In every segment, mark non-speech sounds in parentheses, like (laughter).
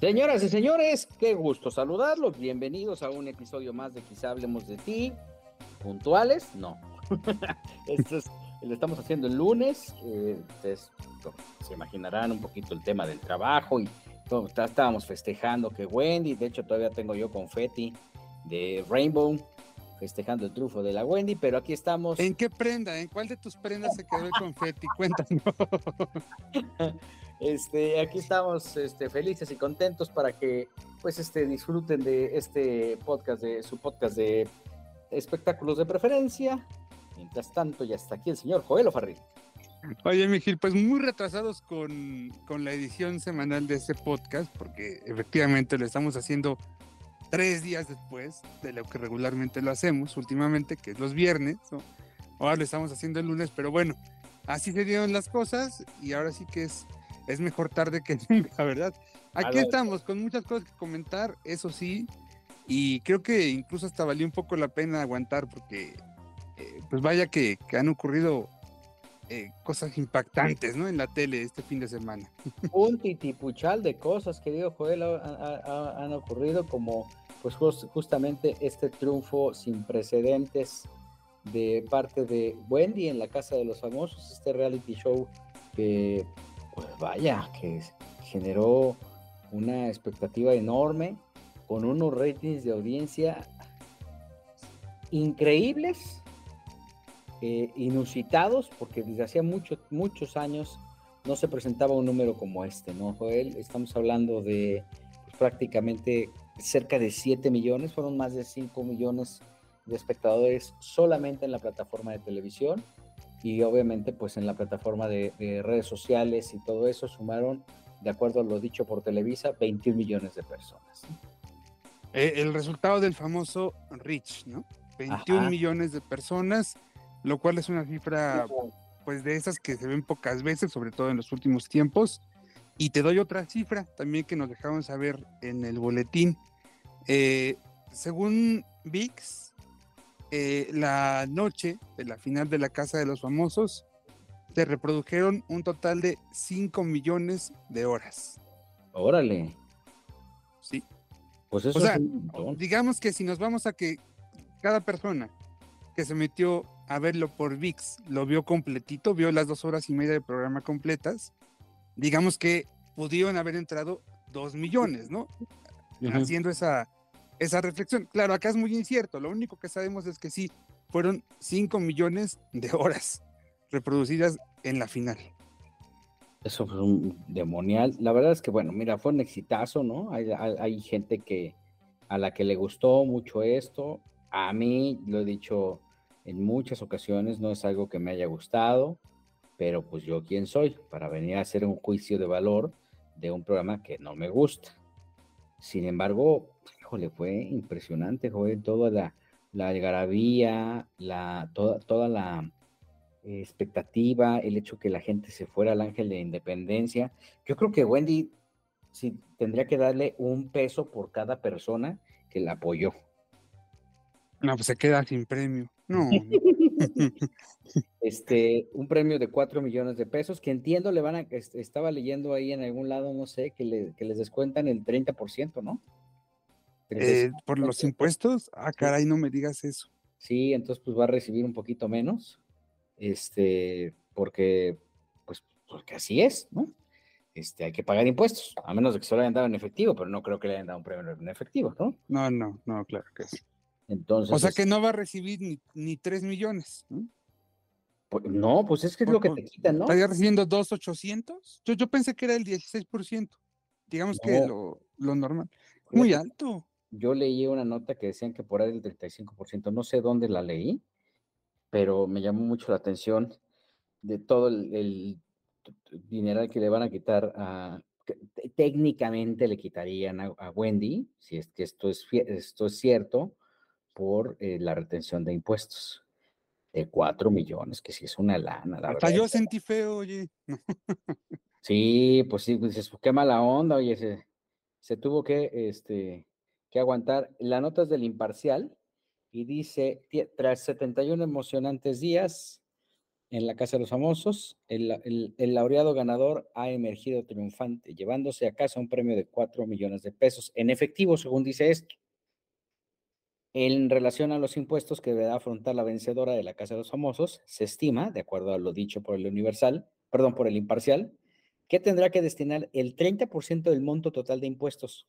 Señoras y señores, qué gusto saludarlos. Bienvenidos a un episodio más de Quizá hablemos de ti. ¿Puntuales? No. (laughs) Esto es, lo estamos haciendo el lunes. Eh, se imaginarán un poquito el tema del trabajo y todo, estábamos festejando que Wendy, de hecho todavía tengo yo confeti de Rainbow festejando el triunfo de la Wendy, pero aquí estamos. ¿En qué prenda? ¿En cuál de tus prendas se quedó el confeti? (laughs) Cuéntanos. Este, aquí estamos este, felices y contentos para que pues este, disfruten de este podcast, de su podcast de espectáculos de preferencia. Mientras tanto, ya está aquí el señor Joel Ofarri. Oye, Miguel, pues muy retrasados con, con la edición semanal de este podcast, porque efectivamente lo estamos haciendo tres días después de lo que regularmente lo hacemos últimamente, que es los viernes. ¿no? Ahora lo estamos haciendo el lunes, pero bueno, así se dieron las cosas y ahora sí que es es mejor tarde que (laughs) nunca, ¿verdad? Aquí estamos con muchas cosas que comentar, eso sí, y creo que incluso hasta valió un poco la pena aguantar porque, eh, pues vaya que, han ocurrido eh, cosas impactantes, ¿no? En la tele este fin de semana. (laughs) Un titipuchal de cosas, querido Joel, han ocurrido como, pues justamente este triunfo sin precedentes de parte de Wendy en la Casa de los Famosos, este reality show que pues vaya, que generó una expectativa enorme, con unos ratings de audiencia increíbles, eh, inusitados, porque desde hacía muchos, muchos años no se presentaba un número como este, ¿no, Joel? Estamos hablando de pues, prácticamente cerca de 7 millones, fueron más de 5 millones de espectadores solamente en la plataforma de televisión y obviamente pues en la plataforma de, redes sociales y todo eso sumaron, de acuerdo a lo dicho por Televisa, 21 millones de personas. Eh, el resultado del famoso Rich, ¿no? 21 millones de personas, lo cual es una cifra pues de esas que se ven pocas veces, sobre todo en los últimos tiempos. Y te doy otra cifra también que nos dejaron saber en el boletín. Eh, según VIX, eh, la noche de la final de la Casa de los Famosos, se reprodujeron un total de 5 millones de horas. Órale. Sí. Pues eso o sea, digamos que si nos vamos a que cada persona que se metió a verlo por VIX lo vio completito, vio las dos horas y media de programa completas, digamos que pudieron haber entrado 2 millones, ¿no? Haciendo esa, esa reflexión. Claro, acá es muy incierto, lo único que sabemos es que sí, fueron 5 millones de horas reproducidas en la final. Eso fue un demonial. La verdad es que, bueno, mira, fue un exitazo, ¿no? Hay, gente que a la que le gustó mucho esto. A mí, lo he dicho en muchas ocasiones, no es algo que me haya gustado, pero pues yo quién soy para venir a hacer un juicio de valor de un programa que no me gusta. Sin embargo, híjole, fue impresionante, joder, toda la, la algarabía, la, toda, toda la expectativa, el hecho que la gente se fuera al ángel de independencia. Yo creo que Wendy sí tendría que darle un peso por cada persona que la apoyó. No, pues se queda sin premio. No. (laughs) este, un premio de 4 millones de pesos, que entiendo le van a, estaba leyendo ahí en algún lado, no sé, que, le, que les descuentan el 30%, ¿no? Eh, ¿Por los impuestos? Ah, caray, no me digas eso. Sí, entonces pues va a recibir un poquito menos, este, porque, pues, porque así es, ¿no? Este, hay que pagar impuestos, a menos de que se lo hayan dado en efectivo, pero no creo que le hayan dado un premio en efectivo, ¿no? No, no, no, claro que sí. Entonces, o sea que no va a recibir ni, ni 3 millones. ¿no? Pues, no, pues es que es lo que te quitan, ¿no? ¿Estaría recibiendo 2,800? Yo, yo pensé que era el 16%. Digamos que lo, lo normal. Muy alto yo leí una nota que decían que por ahí el 35%, no sé dónde la leí, pero me llamó mucho la atención de todo el, dinero que le van a quitar a, técnicamente le quitarían a, Wendy, si es que esto es, esto es cierto, por eh, la retención de impuestos de 4 millones, que sí es una lana, la Hasta yo sentí feo, oye. (laughs) sí, pues sí, pues qué mala onda, oye, se, se tuvo que, este, que aguantar. La nota es del imparcial y dice, tras 71 emocionantes días en la Casa de los Famosos, el, el, laureado ganador ha emergido triunfante, llevándose a casa un premio de 4 millones de pesos en efectivo, según dice esto. En relación a los impuestos que deberá afrontar la vencedora de la Casa de los Famosos, se estima, de acuerdo a lo dicho por el Universal, perdón, por el Imparcial, que tendrá que destinar el 30% del monto total de impuestos.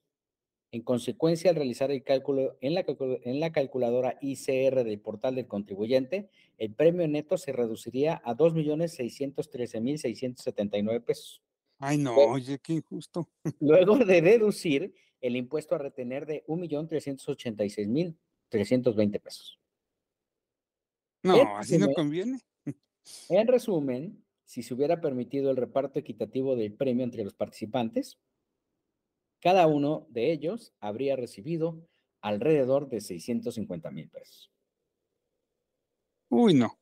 En consecuencia, al realizar el cálculo en la, en la calculadora ICR del portal del contribuyente, el premio neto se reduciría a 2.613.679 pesos. Ay, no, oye, qué injusto. Luego de deducir el impuesto a retener de 1.386.000 320 pesos. No, así no conviene. (laughs) En resumen, si se hubiera permitido el reparto equitativo del premio entre los participantes, cada uno de ellos habría recibido alrededor de 650 mil pesos. Uy, no.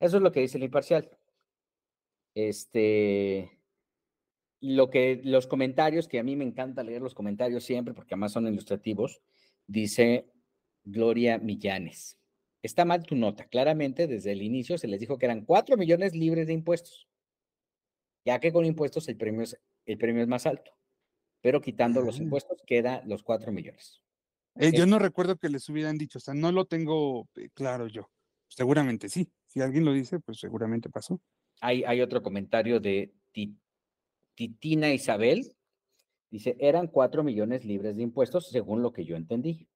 Eso es lo que dice el imparcial. Este, lo que los comentarios, que a mí me encanta leer los comentarios siempre, porque además son ilustrativos, dice Gloria Millanes. Está mal tu nota. Claramente, desde el inicio se les dijo que eran 4 millones libres de impuestos, ya que con impuestos el premio es, el premio es más alto, pero quitando los impuestos queda los 4 millones. Eh, yo no recuerdo que les hubieran dicho, o sea, no lo tengo eh, claro yo. Seguramente sí. Si alguien lo dice, pues seguramente pasó. Hay, hay otro comentario de Titina Isabel. Dice, eran 4 millones libres de impuestos, según lo que yo entendí.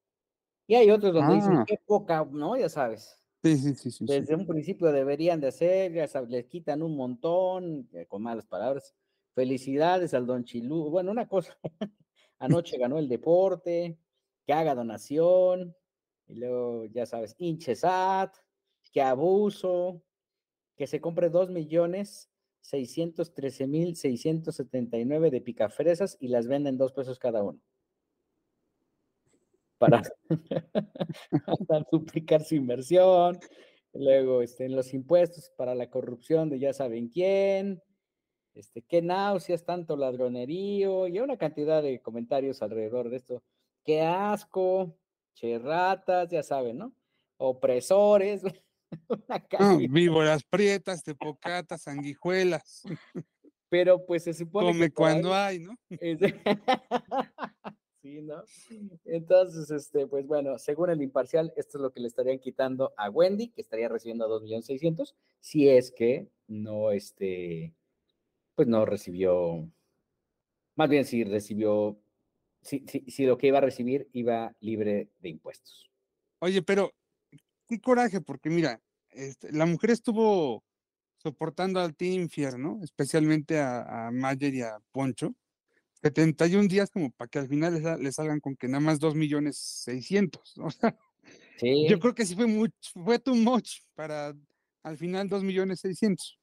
Y hay otros donde dicen, ah. qué poca, ¿no? Ya sabes. Sí, sí, sí, sí. Desde un principio deberían de hacer, ya sabes, les quitan un montón, eh, con malas palabras. Felicidades al Don Chilú. Bueno, una cosa, (laughs) anoche ganó el deporte, que haga donación, y luego, ya sabes, hinchesat, que abuso, que se compre dos millones seiscientos trece mil seiscientos setenta y nueve de picafresas y las venden dos pesos cada uno (laughs) para, duplicar su inversión, luego este, los impuestos para la corrupción de ya saben quién, este, qué náuseas, tanto ladronerío, y una cantidad de comentarios alrededor de esto. Qué asco, cherratas, ya saben, ¿no? Opresores. (laughs) víboras prietas, tepocatas, sanguijuelas. Pero pues se supone Come cuando hay, ¿no? (laughs) Entonces, este, pues bueno, según el imparcial, esto es lo que le estarían quitando a Wendy, que estaría recibiendo 2.600.000, si es que no, este, pues no recibió, más bien si recibió, si, si, lo que iba a recibir iba libre de impuestos. Oye, pero qué coraje, porque mira, este, la mujer estuvo soportando al Team Infierno, especialmente a, a Mayer y a Poncho, 71 días como para que al final les, salgan con que nada más 2 millones 600. O sea, yo creo que sí fue, mucho, fue too much para al final 2 millones 600.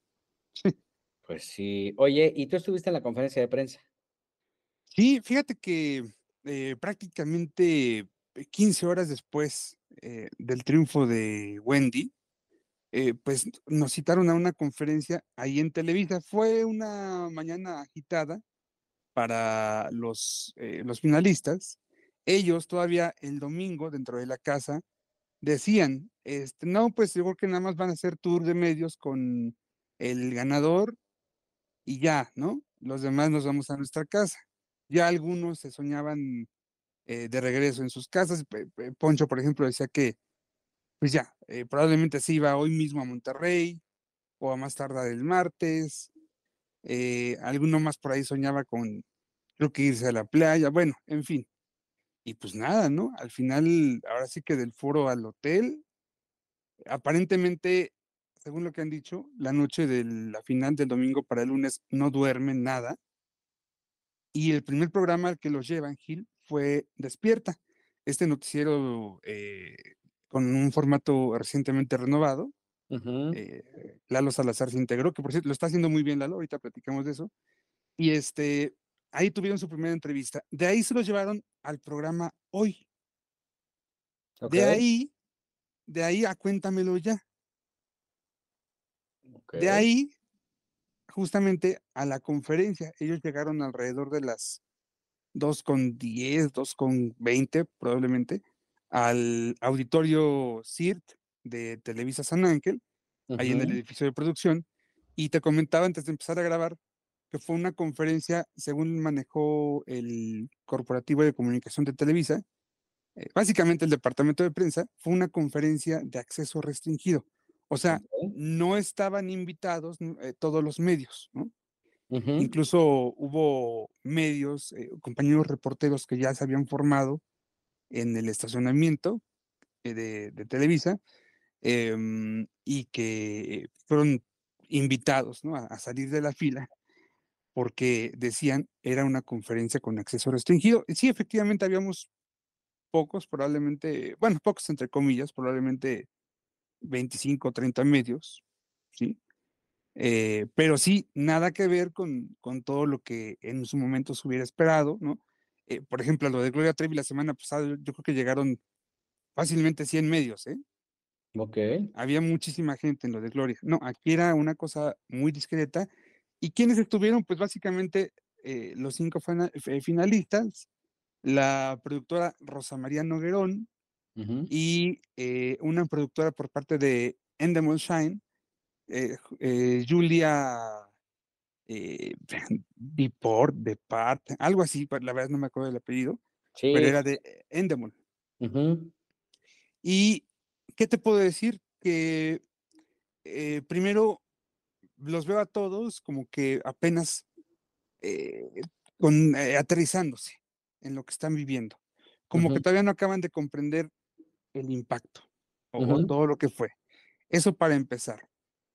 (laughs) Pues sí. Oye, ¿y tú estuviste en la conferencia de prensa? Sí, fíjate que eh, prácticamente 15 horas después eh, del triunfo de Wendy, eh, pues nos citaron a una conferencia ahí en Televisa. Fue una mañana agitada para los, eh, los finalistas, ellos todavía el domingo dentro de la casa decían, este, no, pues yo que nada más van a hacer tour de medios con el ganador y ya, ¿no? Los demás nos vamos a nuestra casa. Ya algunos se soñaban eh, de regreso en sus casas. Poncho, por ejemplo, decía que, pues ya, eh, probablemente se iba hoy mismo a Monterrey o a más tardar el martes. Eh, alguno más por ahí soñaba con, creo que irse a la playa, bueno, en fin. Y pues nada, ¿no? Al final, ahora sí que del foro al hotel, aparentemente, según lo que han dicho, la noche de la final del domingo para el lunes no duermen nada. Y el primer programa al que los llevan, Gil, fue Despierta, este noticiero eh, con un formato recientemente renovado, Eh, Lalo Salazar se integró, que por cierto lo está haciendo muy bien Lalo, ahorita platicamos de eso. Y este, ahí tuvieron su primera entrevista. De ahí se los llevaron al programa Hoy. De ahí, de ahí a Cuéntamelo ya. De ahí, justamente a la conferencia, ellos llegaron alrededor de las 2.10, 2.20 probablemente, al auditorio CIRT de Televisa San Ángel, ahí en el edificio de producción, y te comentaba antes de empezar a grabar que fue una conferencia, según manejó el Corporativo de Comunicación de Televisa, eh, básicamente el departamento de prensa, fue una conferencia de acceso restringido. O sea, no estaban invitados eh, todos los medios, ¿no? Incluso hubo medios, eh, compañeros reporteros que ya se habían formado en el estacionamiento de, Televisa em, y que fueron invitados a, salir de la fila porque decían era una conferencia con acceso restringido. Sí, efectivamente habíamos pocos, probablemente, bueno, pocos entre comillas, probablemente 25 o 30 medios, ¿sí? Eh, pero sí, nada que ver con, con, todo lo que en su momento se hubiera esperado, ¿no? Eh, por ejemplo, lo de Gloria Trevi la semana pasada, yo, creo que llegaron fácilmente 100 medios, ¿eh? Ok. Había muchísima gente en lo de Gloria. No, aquí era una cosa muy discreta. ¿Y quiénes estuvieron? Pues básicamente eh, los cinco finalistas, la productora Rosa María Noguerón, y eh, una productora por parte de Endemol Shine, eh, eh, Julia eh, Deport, Depart, algo así, la verdad no me acuerdo del apellido, pero era de Endemol. Y, ¿qué te puedo decir? Que primero los veo a todos como que apenas con, aterrizándose en lo que están viviendo. Como que todavía no acaban de comprender el impacto o, todo lo que fue. Eso para empezar.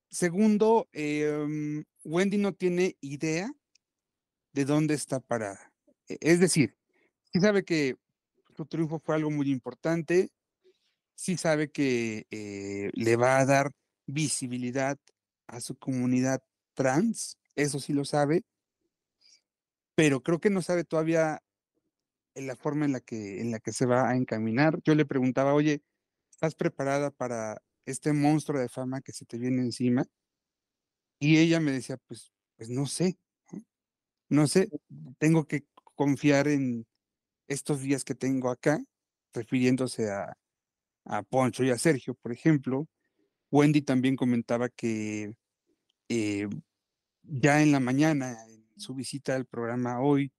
Segundo, em, Wendy no tiene idea de dónde está parada. E, es decir, sí sabe que su triunfo fue algo muy importante, sí sabe que eh, le va a dar visibilidad a su comunidad trans, eso sí lo sabe, pero creo que no sabe todavía en la forma en la que, en la que se va a encaminar. Yo le preguntaba, oye, ¿estás preparada para este monstruo de fama que se te viene encima? Y ella me decía, pues, pues no sé, no sé, tengo que confiar en estos días que tengo acá, refiriéndose a, a Poncho y a Sergio, por ejemplo. Wendy también comentaba que eh, ya en la mañana, en su visita al programa hoy,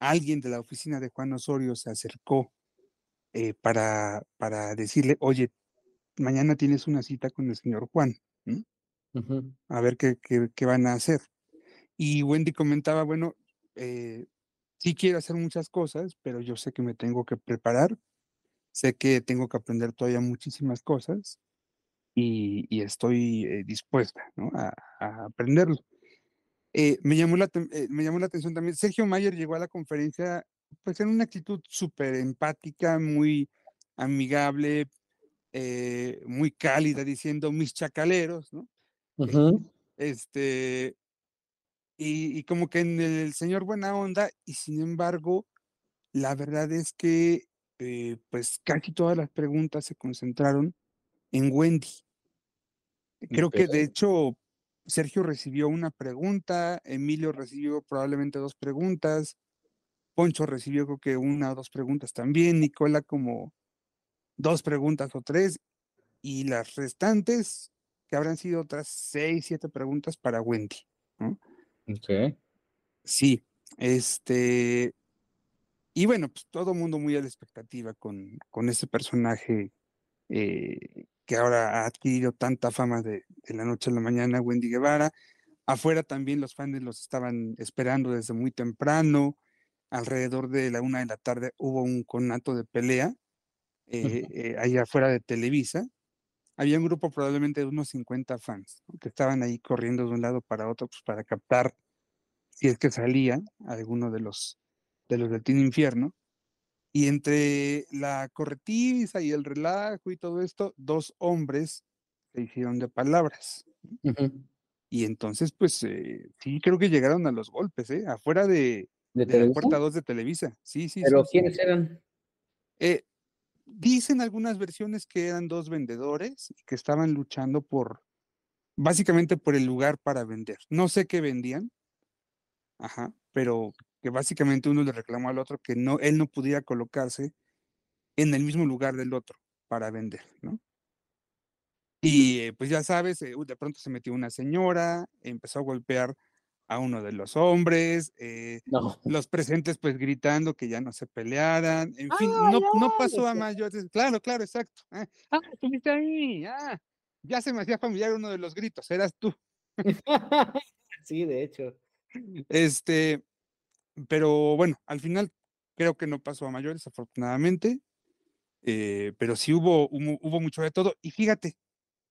alguien de la oficina de Juan Osorio se acercó eh, para, para decirle, oye, mañana tienes una cita con el señor Juan, a ver qué, qué, van a hacer. Y Wendy comentaba, bueno, eh, sí quiero hacer muchas cosas, pero yo sé que me tengo que preparar, sé que tengo que aprender todavía muchísimas cosas y, estoy eh, dispuesta a, a aprenderlo. Eh, me, llamó la, eh, me llamó la atención también, Sergio Mayer llegó a la conferencia pues en una actitud súper empática, muy amigable, eh, muy cálida, diciendo mis chacaleros, ¿no? Este, y, como que en el señor buena onda, y sin embargo, la verdad es que pues casi todas las preguntas se concentraron en Wendy. Creo que de hecho Sergio recibió una pregunta, Emilio recibió probablemente dos preguntas, Poncho recibió creo que una o dos preguntas también, Nicola como dos preguntas o tres, y las restantes, que habrán sido otras seis, siete preguntas para Wendy. Ok. Sí, este, y bueno, pues todo el mundo muy a la expectativa con, con ese personaje eh, que ahora ha adquirido tanta fama de, la noche a la mañana, Wendy Guevara. Afuera también los fans los estaban esperando desde muy temprano. Alrededor de la una de la tarde hubo un conato de pelea eh, eh, ahí afuera de Televisa. Había un grupo probablemente de unos 50 fans que estaban ahí corriendo de un lado para otro pues, para captar si es que salía alguno de los de los del Team Infierno. Y entre la corretiza y el relajo y todo esto, dos hombres se hicieron de palabras. Y entonces, pues, eh, sí, creo que llegaron a los golpes, ¿eh? Afuera de, ¿De, de la Televisa? puerta 2 de Televisa. Sí, sí, ¿Pero sí, sí. quiénes eran? Eh, dicen algunas versiones que eran dos vendedores y que estaban luchando por, básicamente por el lugar para vender. No sé qué vendían, ajá, pero que básicamente uno le reclamó al otro que no, él no pudiera colocarse en el mismo lugar del otro para vender, ¿no? Y eh, pues ya sabes, eh, de pronto se metió una señora, empezó a golpear a uno de los hombres, eh, No. los presentes pues gritando que ya no se pelearan, en fin, ¡Ay, no, no ay! pasó a mayores, claro, claro, exacto. Ah, ah, estuviste ahí, ah, ya se me hacía familiar uno de los gritos, eras tú. (laughs) sí, de hecho. Este, pero bueno, al final creo que no pasó a mayores, afortunadamente, eh, pero sí hubo, hubo, hubo mucho de todo. Y fíjate,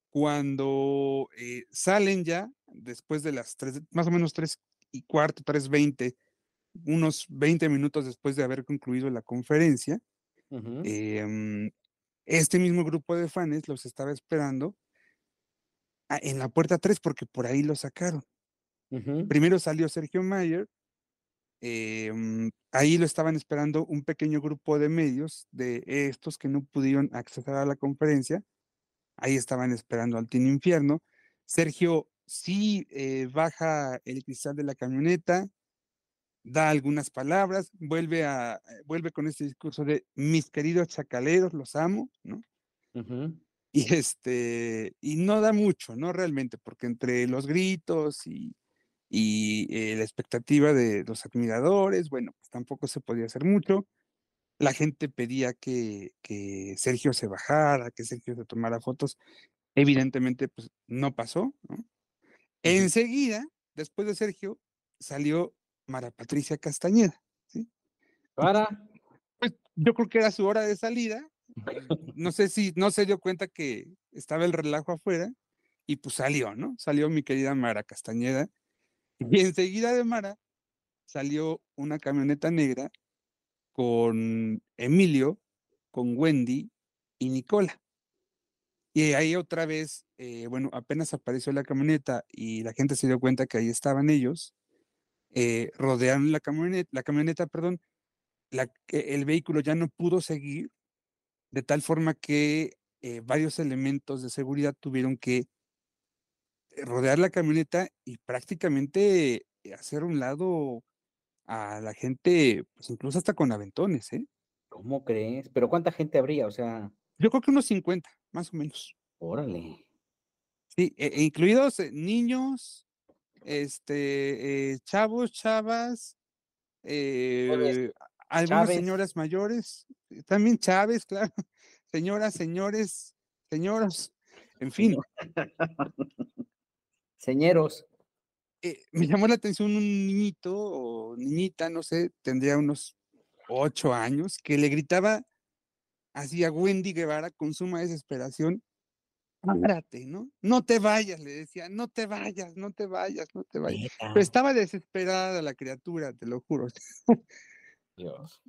cuando eh, salen ya, después de las tres, más o menos tres y cuarto, tres veinte, unos 20 minutos después de haber concluido la conferencia, em, este mismo grupo de fans los estaba esperando en la puerta 3 porque por ahí lo sacaron. Primero salió Sergio Mayer, em, ahí lo estaban esperando un pequeño grupo de medios de estos que no pudieron acceder a la conferencia, ahí estaban esperando al Team Infierno. Sergio sí eh, baja el cristal de la camioneta, da algunas palabras, vuelve, a, eh, vuelve con este discurso de mis queridos chacaleros, los amo, ¿no? Y este, y no da mucho, ¿no? Realmente, porque entre los gritos y, y eh, la expectativa de los admiradores, bueno, pues tampoco se podía hacer mucho. La gente pedía que, que Sergio se bajara, que Sergio se tomara fotos. Evidentemente, pues no pasó, ¿no? Enseguida, después de Sergio, salió Mara Patricia Castañeda. Para. Pues yo creo que era su hora de salida. No sé si no se dio cuenta que estaba el relajo afuera y pues salió, ¿no? Salió mi querida Mara Castañeda. Y enseguida de Mara salió una camioneta negra con Emilio, con Wendy y Nicola. Y ahí otra vez, eh, bueno, apenas apareció la camioneta y la gente se dio cuenta que ahí estaban ellos, eh, rodearon la camioneta, la camioneta, perdón, que el vehículo ya no pudo seguir, de tal forma que eh, varios elementos de seguridad tuvieron que rodear la camioneta y prácticamente eh, hacer un lado a la gente, pues incluso hasta con aventones, ¿eh? ¿Cómo crees? ¿Pero cuánta gente habría? O sea, Yo creo que unos 50, más o menos. órale. Sí, e- e incluidos eh, niños, este, eh, chavos, chavas, eh, algunas Chávez. señoras mayores, también Chávez, (laughs) claro, señoras, señores, señoros, en fin, (laughs) Señeros. eh, me llamó la atención un niñito o niñita, no sé, tendría unos ocho años, que le gritaba así a Wendy Guevara con suma desesperación, párate, ¿no? No te vayas, le decía, no te vayas, no te vayas, no te vayas. Pero estaba desesperada la criatura, te lo juro. (laughs) Dios.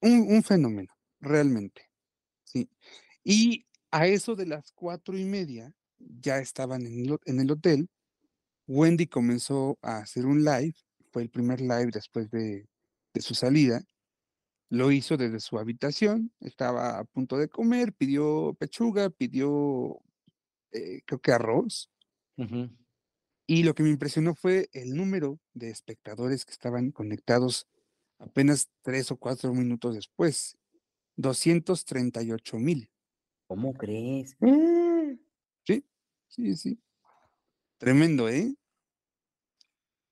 Un, un fenómeno, realmente. Sí. Y a eso de las cuatro y media, ya estaban en el hotel. Wendy comenzó a hacer un live, fue el primer live después de, de su salida. Lo hizo desde su habitación, estaba a punto de comer, pidió pechuga, pidió, eh, creo que arroz. Y lo que me impresionó fue el número de espectadores que estaban conectados apenas tres o cuatro minutos después. 238 mil. ¿Cómo crees? Sí, sí, sí. Tremendo, ¿eh?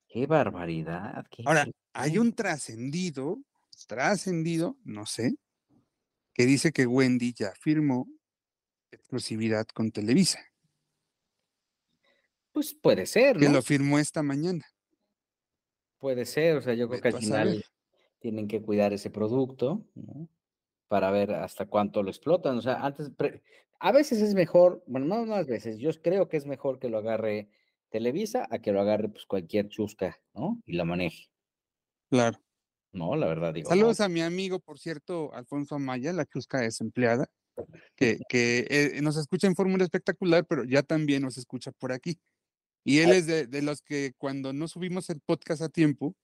Qué barbaridad. qué- Ahora, hay un trascendido, trascendido, no sé, que dice que Wendy ya firmó exclusividad con Televisa, Pues puede ser, que ¿no? lo firmó esta mañana. Puede ser, o sea, yo creo que al final tienen que cuidar ese producto, ¿no? Para ver hasta cuánto lo explotan. O sea, antes, a veces es mejor, bueno, no más veces, yo creo que es mejor que lo agarre Televisa a que lo agarre pues cualquier chusca, ¿no? Y lo maneje. Claro. No, la verdad digo. no. Saludos a mi amigo, por cierto, Alfonso Amaya, la chusca desempleada. que, que eh, nos escucha en Fórmula Espectacular, pero ya también nos escucha por aquí. Y él es de, de, los que cuando no subimos el podcast a tiempo,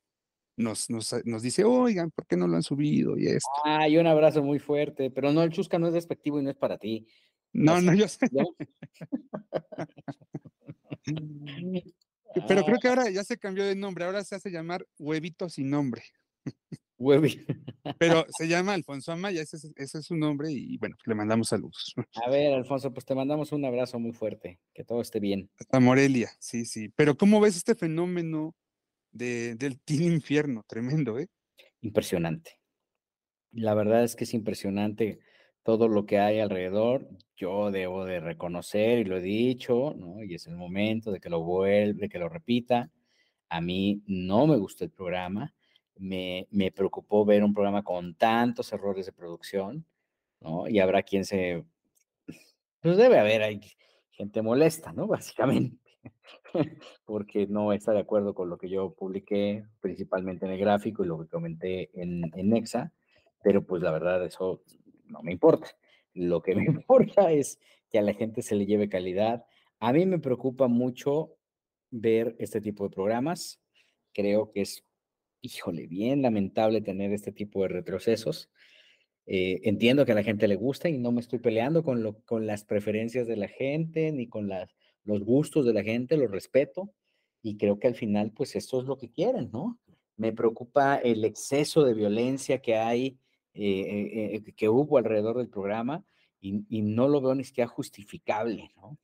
nos, nos, nos, dice, oigan, ¿por qué no lo han subido? Y esto. Ah, y un abrazo muy fuerte, pero no, el chusca no es despectivo y no es para ti. No, no, yo sé. (laughs) pero creo que ahora ya se cambió de nombre, ahora se hace llamar Huevito sin nombre. (laughs) Huevito. Pero (laughs) se llama Alfonso Amaya, ese es, ese es su nombre y bueno, le mandamos saludos. A ver, Alfonso, pues te mandamos un abrazo muy fuerte, que todo esté bien. Hasta Morelia, sí, sí. Pero ¿cómo ves este fenómeno de, del Team Infierno? Tremendo, ¿eh? Impresionante. La verdad es que es impresionante todo lo que hay alrededor. Yo debo de reconocer, y lo he dicho, ¿no? Y es el momento de que lo vuelva, de que lo repita. A mí no me gustó el programa me, me, preocupó ver un programa con tantos errores de producción, ¿no? Y habrá quien se... Pues debe haber hay gente molesta, ¿no? (laughs) Básicamente, porque no está de acuerdo con lo que yo publiqué, principalmente en el gráfico y lo que comenté en, en Nexa, pero pues la verdad eso no me importa. Lo que me importa es que a la gente se le lleve calidad. A mí me preocupa mucho ver este tipo de programas. Creo que es híjole, bien lamentable tener este tipo de retrocesos. Eh, entiendo que a la gente le gusta y no me estoy peleando con, lo, con las preferencias de la gente ni con las, los gustos de la gente, los respeto y creo que al final pues esto es lo que quieren, ¿no? Me preocupa el exceso de violencia que hay, eh, eh, que hubo alrededor del programa y, y, no lo veo ni siquiera justificable, ¿no?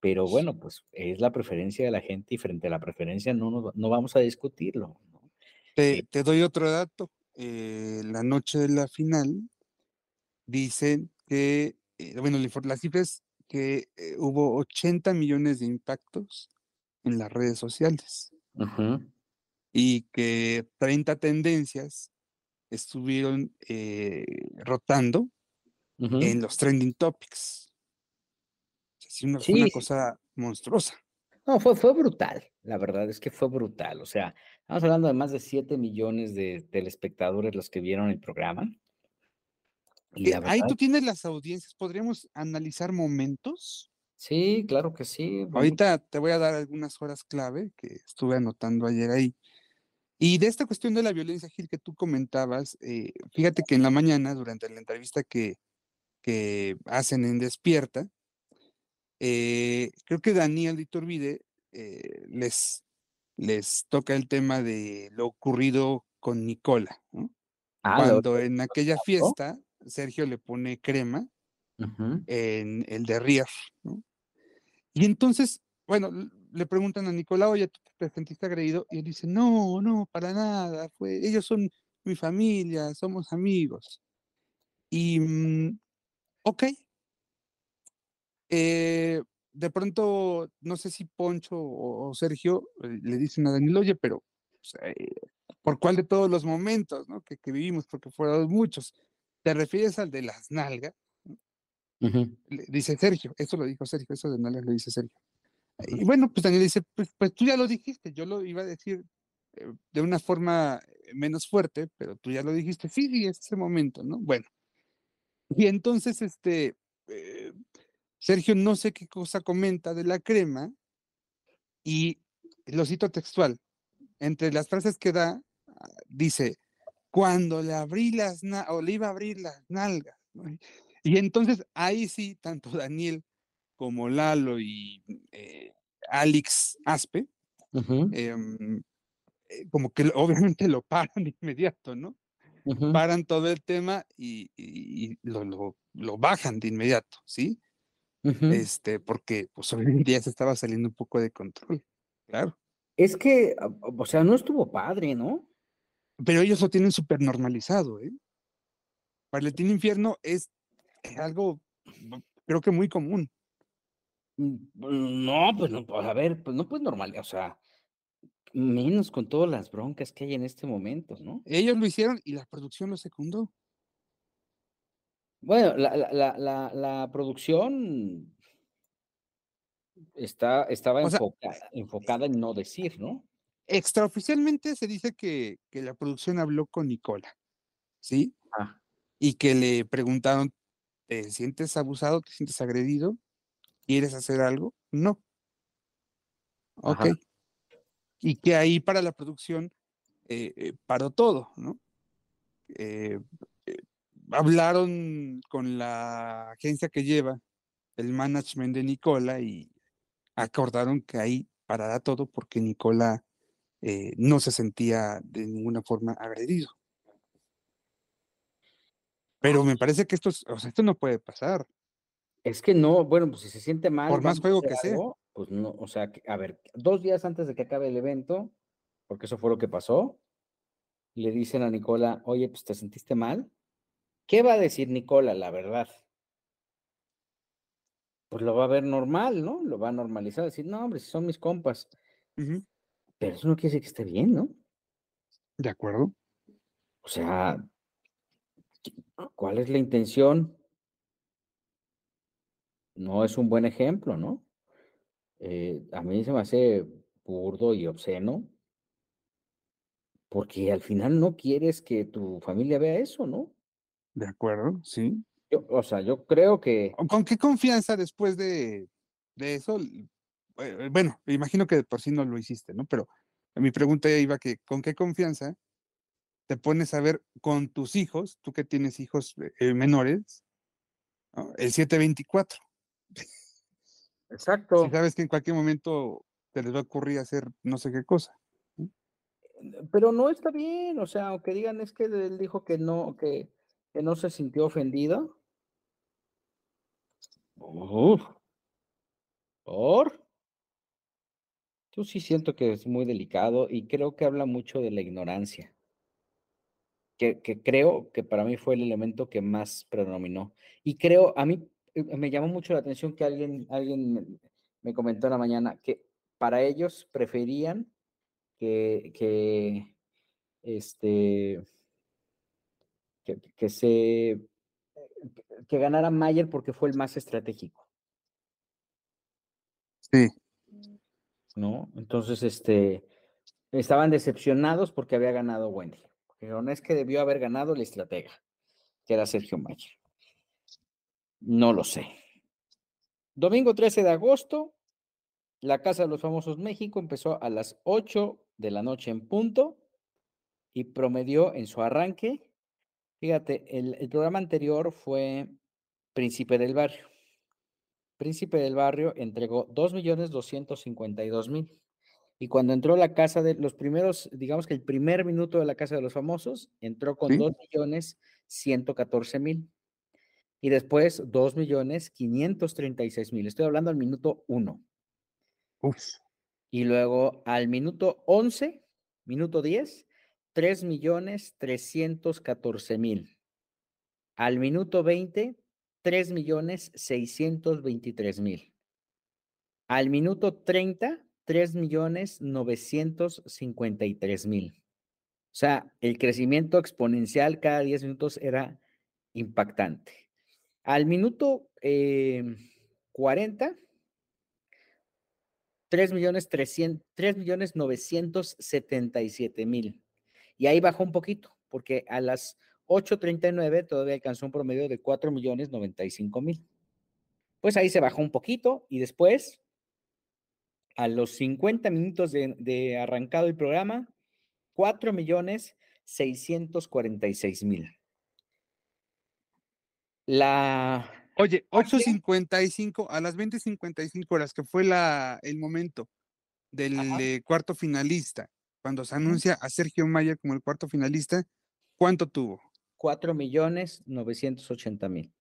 Pero bueno, pues es la preferencia de la gente y frente a la preferencia no, no, no vamos a discutirlo. ¿no? Te, te, doy otro dato. Eh, la noche de la final dicen que, eh, bueno, la cifra es que eh, hubo 80 millones de impactos en las redes sociales uh -huh. y que 30 tendencias estuvieron rotando uh -huh. en los trending topics. Una, sí. una cosa monstruosa. No, fue, fue brutal. La verdad es que fue brutal. O sea, estamos hablando de más de 7 millones de telespectadores los que vieron el programa. Y verdad, Ahí tú tienes las audiencias. ¿Podríamos analizar momentos? Sí, claro que sí. Ahorita te voy a dar algunas horas clave que estuve anotando ayer ahí. Y de esta cuestión de la violencia, Gil, que tú comentabas, eh, fíjate que en la mañana, durante la entrevista que, que hacen en Despierta, eh, creo que Daniel Iturbide eh, les, les toca el tema de lo ocurrido con Nicola. ¿no? Ah, Cuando lo... en aquella fiesta Sergio le pone crema uh -huh. en el de Rier. ¿no? Y entonces, bueno, le preguntan a Nicola, oye, ¿tú te sentiste agredido? Y él dice, no, no, para nada, fue, ellos son mi familia, somos amigos. Y, mm, ok, eh, de pronto, no sé si Poncho o, Sergio eh, le dicen a Daniel, oye, pero sea, eh, ¿por cuál de todos los momentos ¿no? que, que, vivimos? Porque fueron muchos. ¿Te refieres al de las nalgas? Uh -huh. Dice Sergio, eso lo dijo Sergio, eso de nalgas lo dice Sergio. Y bueno, pues Daniel dice, pues, pues, tú ya lo dijiste, yo lo iba a decir eh, de una forma menos fuerte, pero tú ya lo dijiste, sí, sí, es ese momento, ¿no? Bueno. Y entonces, este, eh, Sergio no sé qué cosa comenta de la crema y lo cito textual. Entre las frases que da, dice, cuando le abrí las o le iba a abrir las nalgas. ¿no? Y entonces ahí sí, tanto Daniel como Lalo y eh, Alex Aspe, uh -huh. eh, como que obviamente lo paran de inmediato, ¿no? Uh -huh. Paran todo el tema y, y, y lo, lo, lo bajan de inmediato, ¿sí? Uh -huh. Este, porque pues hoy en día se estaba saliendo un poco de control, claro. Es que, o sea, no estuvo padre, ¿no? Pero ellos lo tienen súper normalizado, ¿eh? Para el Infierno es algo, creo que muy común. No, pues no, a ver, pues no pues normal, o sea, menos con todas las broncas que hay en este momento, ¿no? Ellos lo hicieron y la producción lo secundó. Bueno, la, la, la, la producción está, estaba enfoca, sea, enfocada en no decir, ¿no? Extraoficialmente se dice que, que la producción habló con Nicola, ¿sí? Ah. Y que le preguntaron ¿Te sientes abusado? ¿Te sientes agredido? ¿Quieres hacer algo? No. Ok. Ajá. Y que ahí para la producción eh, eh, paró todo, ¿no? Eh, eh, hablaron con la agencia que lleva el management de Nicola y acordaron que ahí parará todo porque Nicola no se sentía de ninguna forma agredido. Pero me parece que esto, es- o sea, esto no puede pasar. Es que no, bueno, pues si se siente mal. Por más juego que sea. algo, Pues no, o sea, a ver, dos días antes de que acabe el evento, porque eso fue lo que pasó, le dicen a Nicola, oye, pues te sentiste mal. ¿Qué va a decir Nicola, la verdad? Pues lo va a ver normal, ¿no? Lo va a normalizar, decir, no, hombre, si son mis compas. Pero eso no quiere decir que esté bien, ¿no? ¿De acuerdo? O sea, ¿qué- ¿cuál es la intención? No es un buen ejemplo, ¿no? Eh, a mí se me hace burdo y obsceno, porque al final no quieres que tu familia vea eso, ¿no? De acuerdo, sí. Yo- o sea, yo creo que ¿O ¿Con qué confianza después de, de eso? l- eh, Bueno, imagino que de por sí no lo hiciste, ¿no? Pero mi pregunta iba que, ¿con qué confianza te pones a ver con tus hijos, tú que tienes hijos eh, eh, menores, ¿no? el 724? Exacto. Si sabes que en cualquier momento te les va a ocurrir hacer no sé qué cosa. Pero no está bien, o sea, aunque digan es que él dijo que no, que, que no se sintió ofendido. Uf. ¿Por? Yo sí siento que es muy delicado y creo que habla mucho de la ignorancia. Que, que creo que para mí fue el elemento que más predominó. Y creo, a mí eh, me llamó mucho la atención que alguien, alguien me- me comentó en la mañana que para ellos preferían que, que este, que, que se, que ganara Mayer porque fue el más estratégico, Sí, ¿no? Entonces, este, estaban decepcionados porque había ganado Wendy. Pero no es que debió haber ganado el estratega, que era Sergio Mayer. No lo sé. Domingo 13 de agosto, la Casa de los Famosos México empezó a las 8 de la noche en punto y promedió en su arranque, fíjate, el, el programa anterior fue Príncipe del Barrio. Príncipe del Barrio entregó 2.252.000. Y cuando entró la casa de los primeros, digamos que el primer minuto de la Casa de los Famosos, entró con Sí. 2.114.000. Y después 2.536.000. Estoy hablando al minuto 1. uf, Y luego al minuto 11, minuto 10, 3 millones 314 mil. Al minuto 20, 3 millones 623 mil. Al minuto 30, 3 millones 953 mil. O sea, el crecimiento exponencial cada 10 minutos era impactante. Al minuto eh, 40, 3 millones 300, 3 millones 977 mil. Y ahí bajó un poquito, porque a las 8.39 todavía alcanzó un promedio de 4 millones 95 mil. Pues ahí se bajó un poquito y después, a los 50 minutos de, de arrancado el programa, 4 millones 646 mil. La Oye, Oye. 8.55 a las 20.55 horas, que fue la, el momento del eh, cuarto finalista, cuando se anuncia a Sergio Mayer como el cuarto finalista, ¿cuánto tuvo? 4 millones 980 mil.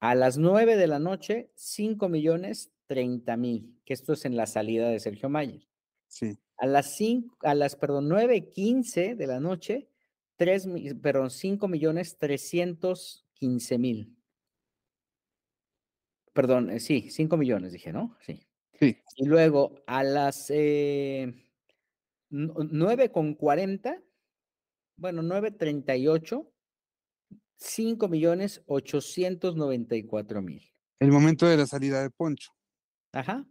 A las 9 de la noche, 5 millones 30 mil, que esto es en la salida de Sergio Mayer. Sí, A las 5, a las, perdón, 9.15 de la noche, 3, mi- perdón, 5 millones 315 mil. Perdón, eh, sí, 5 millones dije, ¿no? Sí. sí, Y luego a las eh, nu- 9 con 40, bueno, 9.38, 5 millones 894 mil. el momento de la salida de Poncho. Ajá.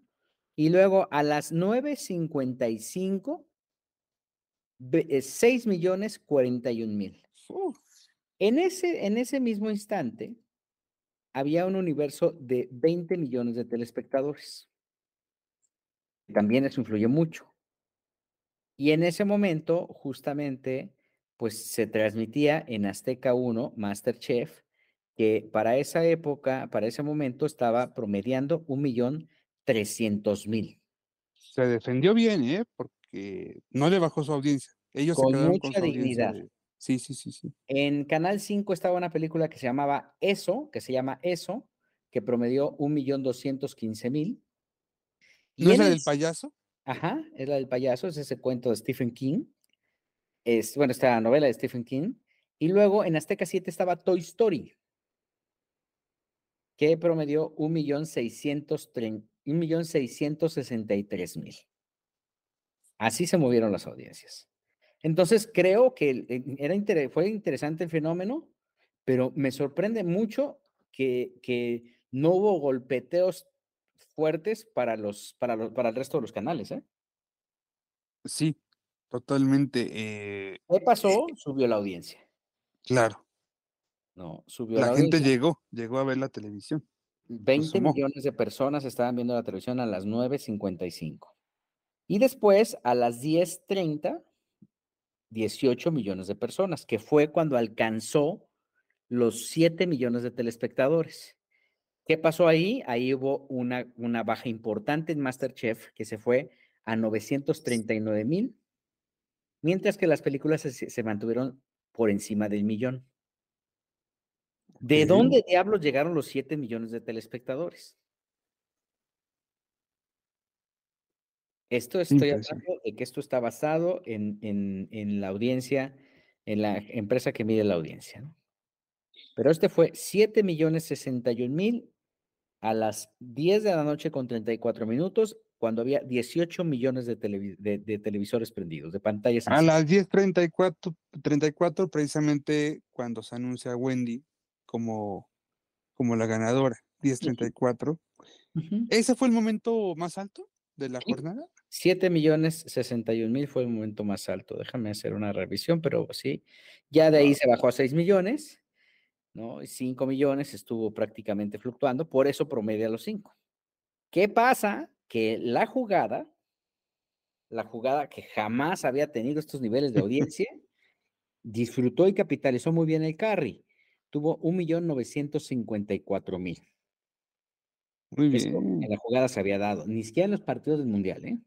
Y luego a las 9.55, ve- eh, 6 millones 41 mil. Uf, En ese, en ese mismo instante, había un universo de 20 millones de telespectadores. También eso influye mucho. Y en ese momento, justamente, pues se transmitía en Azteca 1 Masterchef, que para esa época, para ese momento, estaba promediando un millón trescientos mil. Se defendió bien, ¿eh? Porque no le bajó su audiencia. Ellos Con se mucha con su audiencia dignidad. de- Sí, sí, sí, sí. En Canal 5 estaba una película que se llamaba Eso, que se llama Eso, que promedió un millón doscientos quince mil. ¿No es la el del payaso? Ajá, es la del payaso, es ese cuento de Stephen King. Es, bueno, esta novela de Stephen King. Y luego en Azteca 7 estaba Toy Story, que promedió un millón seiscientos trein- un millón seiscientos sesenta y tres mil. Así se movieron las audiencias. Entonces creo que era fue interesante el fenómeno, pero me sorprende mucho que, que no hubo golpeteos fuertes para los, para los, para el resto de los canales, ¿eh? Sí, totalmente. eh, ¿Qué pasó? Subió la audiencia. claro. No, subió la, La gente audiencia. llegó, llegó a ver la televisión. 20 sumó. millones de personas estaban viendo la televisión a las 9.55. Y después, a las 10.30, 18 millones de personas, que fue cuando alcanzó los 7 millones de telespectadores. ¿Qué pasó ahí? Ahí hubo una, una baja importante en Masterchef, que se fue a 939 mil, mientras que las películas se, se mantuvieron por encima del millón. ¿De dónde diablos llegaron los 7 millones de telespectadores? Esto estoy Impresionante. hablando de que esto está basado en, en- en la audiencia, en la empresa que mide la audiencia. ¿no? Pero este fue 7 millones 61 mil a las 10 de la noche con 34 minutos, cuando había 18 millones de, televi- de- de televisores prendidos, de pantallas. A las 10.34, 34, precisamente cuando se anuncia a Wendy como, como la ganadora, 10.34. Ujú. ¿Ese fue el momento más alto de la jornada? 7 millones 61 mil fue el momento más alto. Déjame hacer una revisión, pero sí. Ya de ahí se bajó a 6 millones, ¿no? Y 5 millones estuvo prácticamente fluctuando, por eso promedia los 5. ¿Qué pasa? Que la jugada, la jugada que jamás había tenido estos niveles de (laughs) audiencia, disfrutó y capitalizó muy bien el carry. Tuvo 1.954.000. Muy Esto bien. en la jugada se había dado, ni siquiera en los partidos del Mundial, ¿eh?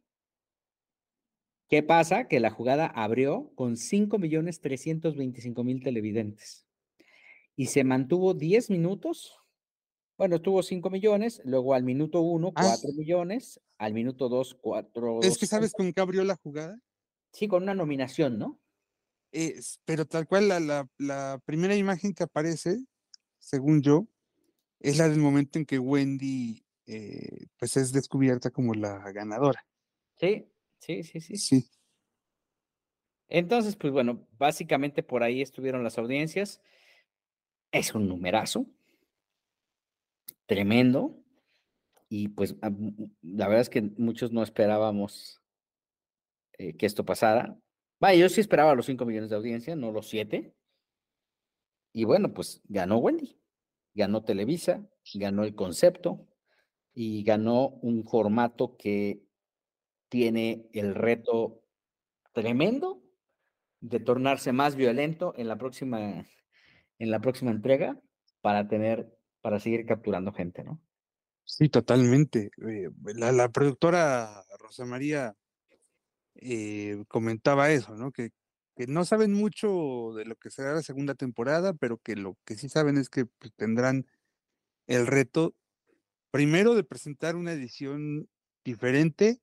¿Qué pasa? Que la jugada abrió con 5.325.000 televidentes y se mantuvo 10 minutos. Bueno, tuvo 5 millones, luego al minuto 1, Ah. 4 millones, al minuto 2, 4. Es que sabes con qué abrió la jugada, Sí, con una nominación, ¿no? Es- pero tal cual la, la- la primera imagen que aparece, según yo, es la del momento en que Wendy eh, pues es descubierta como la ganadora. Sí, sí, sí, sí. Sí. Entonces, pues bueno, básicamente por ahí estuvieron las audiencias. Es un numerazo tremendo. Y pues a- m- m- la verdad es que muchos no esperábamos eh, que esto pasara. Vaya, yo sí esperaba los 5 millones de audiencia, no los 7. Y bueno, pues ganó Wendy, ganó Televisa, ganó el concepto y ganó un formato que tiene el reto tremendo de tornarse más violento en la próxima, en la próxima entrega para tener, para seguir capturando gente, ¿no? Sí, totalmente. Eh, la, productora Rosa María eh, comentaba eso, ¿no? Que, que no saben mucho de lo que será la segunda temporada, pero que lo que sí saben es que pues, tendrán el reto, primero, de presentar una edición diferente,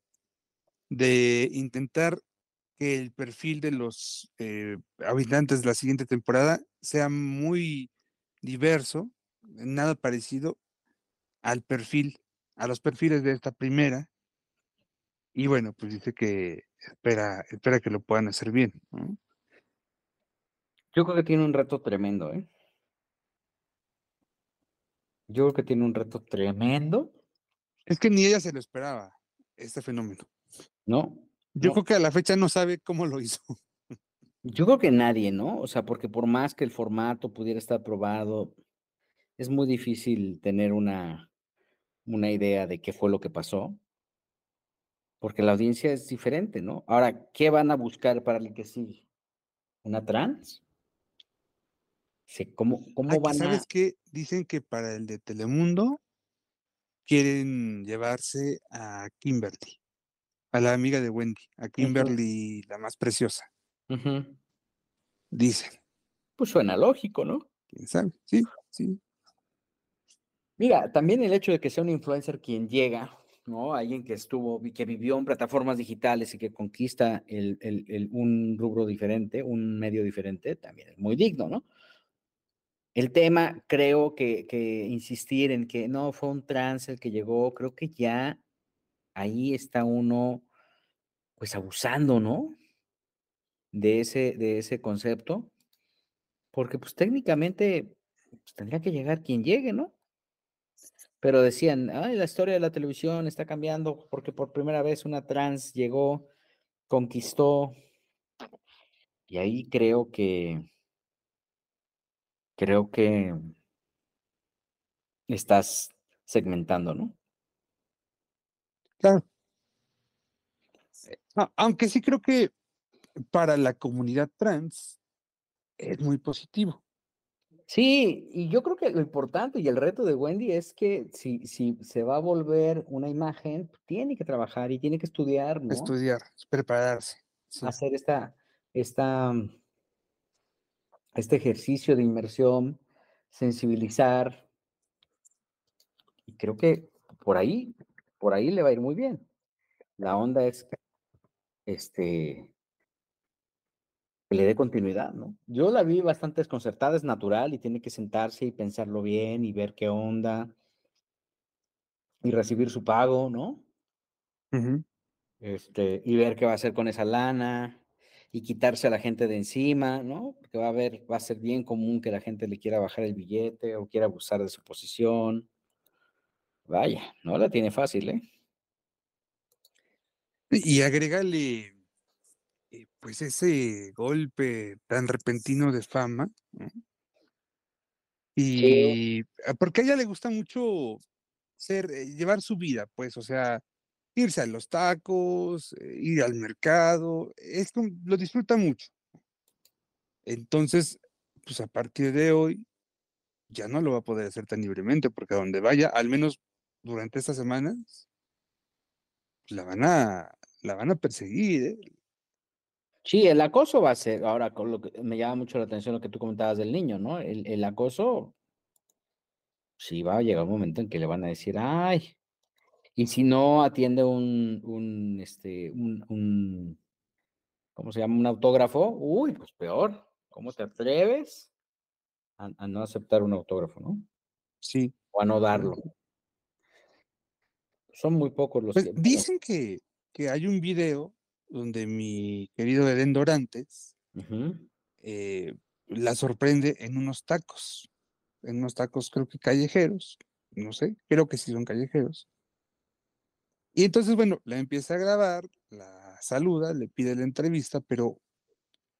de intentar que el perfil de los eh, habitantes de la siguiente temporada sea muy diverso, nada parecido al perfil, a los perfiles de esta primera. Y bueno, pues dice que espera, espera que lo puedan hacer bien. ¿no? Yo creo que tiene un reto tremendo, ¿eh? Yo creo que tiene un reto tremendo, Es que ni ella se lo esperaba, este fenómeno. ¿no? Yo No. creo que a la fecha no sabe cómo lo hizo. Yo creo que nadie, ¿no? O sea, porque por más que el formato pudiera estar probado, es muy difícil tener una, una idea de qué fue lo que pasó, porque la audiencia es diferente, ¿no? Ahora, ¿qué van a buscar para el que sigue? ¿Una trans? ¿Cómo, cómo Ah, van ¿Sabes a...? qué? Dicen que para el de Telemundo quieren llevarse a Kimberly, a la amiga de Wendy, a Kimberly, la más preciosa, dicen. Pues suena lógico, ¿no? ¿Quién sabe? Sí, sí. Mira, también el hecho de que sea un influencer quien llega, ¿no? Alguien que estuvo, que vivió en plataformas digitales y que conquista el, el- el- un rubro diferente, un medio diferente, también es muy digno, ¿no? El tema, creo que, que insistir en que no fue un trans el que llegó, creo que ya ahí está uno, pues abusando, ¿no? De ese, de ese concepto, porque pues técnicamente pues, tendría que llegar quien llegue, ¿no? Pero decían, ay, la historia de la televisión está cambiando porque por primera vez una trans llegó, conquistó. Y ahí creo que, creo que estás segmentando, ¿no? Claro. Ah, aunque sí creo que para la comunidad trans es muy positivo. Sí, y yo creo que lo importante y el reto de Wendy es que si, si se va a volver una imagen, tiene que trabajar y tiene que estudiar, ¿no? Estudiar, prepararse. sí. hacer esta, esta, este ejercicio de inmersión, sensibilizar. Y creo que por ahí, por ahí le va a ir muy bien. La onda es este que le dé continuidad, ¿no? Yo la vi bastante desconcertada, es natural y tiene que sentarse y pensarlo bien y ver qué onda y recibir su pago, ¿no? Este, y ver qué va a hacer con esa lana y quitarse a la gente de encima, ¿no? Porque va a haber, va a ser bien común que la gente le quiera bajar el billete o quiera abusar de su posición. Vaya, no la tiene fácil, ¿eh? Y agrégale, eh, pues ese golpe tan repentino de fama, ¿no? Y ah, porque a ella le gusta mucho ser, eh, llevar su vida, pues, o sea, irse a los tacos, eh, ir al mercado, es lo disfruta mucho. Entonces, pues a partir de hoy, ya no lo va a poder hacer tan libremente, porque a donde vaya, al menos durante estas semanas, la van a, la van a perseguir, ¿eh? Sí, el acoso va a ser, ahora me llama mucho la atención lo que tú comentabas del niño, ¿no? El, el acoso, sí va a llegar un momento en que le van a decir, ay, y si no atiende un, un, este, un, un, ¿cómo se llama? Un autógrafo, uy, pues peor, ¿cómo te atreves a, a no aceptar un autógrafo, ¿no? Sí. O a no darlo. Son muy pocos los Pues que... dicen que, que hay un video donde mi querido Edén Dorantes eh, la sorprende en unos tacos, en unos tacos creo que callejeros, no sé, creo que sí son callejeros. Y entonces, bueno, la empieza a grabar, la saluda, le pide la entrevista, pero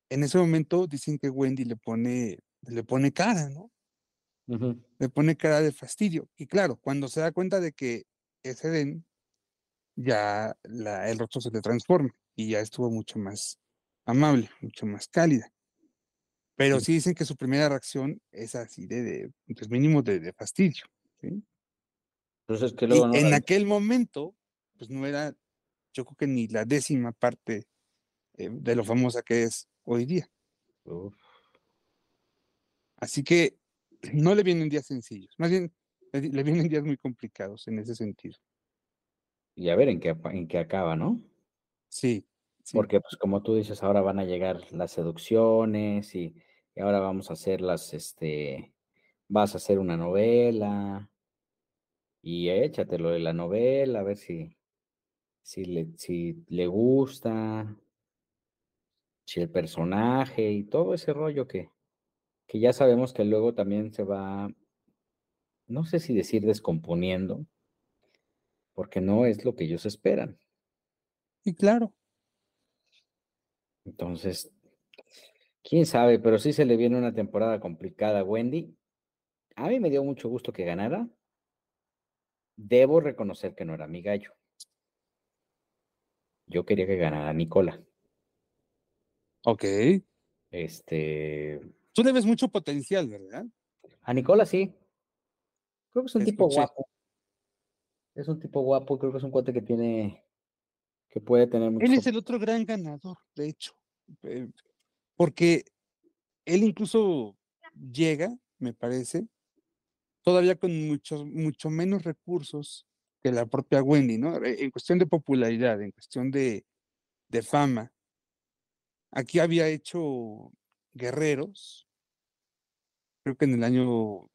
en ese momento dicen que Wendy le pone, le pone cara, ¿no? ujú. Le pone cara de fastidio. Y claro, cuando se da cuenta de que es Edén, ya la, el rostro se le transforma y ya estuvo mucho más amable, mucho más cálida. Pero Sí. dicen que su primera reacción es así de, de pues mínimo de, de fastidio. ¿sí? Entonces que Y luego no en la- aquel momento, pues no era, yo creo que ni la décima parte eh, de lo famosa que es hoy día. Uf, Así que no le vienen días sencillos, más bien le, vienen días muy complicados en ese sentido. y a ver en qué, en qué acaba, ¿no? Sí, sí. Porque, pues, como tú dices, ahora van a llegar las seducciones y, y ahora vamos a hacer las, este, vas a hacer una novela y échatelo de la novela, a ver si, si le, si le gusta, si el personaje y todo ese rollo que, que ya sabemos que luego también se va, no sé si decir descomponiendo, porque no es lo que ellos esperan. Y claro, Entonces, quién sabe, pero sí se le viene una temporada complicada a Wendy. a mí me dio mucho gusto que ganara. Debo reconocer que no era mi gallo. Yo quería que ganara Nicola. Ok. Este. Tú le ves mucho potencial, ¿verdad? A Nicola sí. Creo que es un tipo guapo. Es un tipo guapo, creo que es un cuate que tiene. que puede tener mucho. Él es el otro gran ganador, de hecho. eh, Porque él incluso llega, me parece, todavía con muchos, mucho menos recursos que la propia Wendy, ¿no? En cuestión de popularidad, en cuestión de, de fama. Aquí había hecho Guerreros, creo que en el año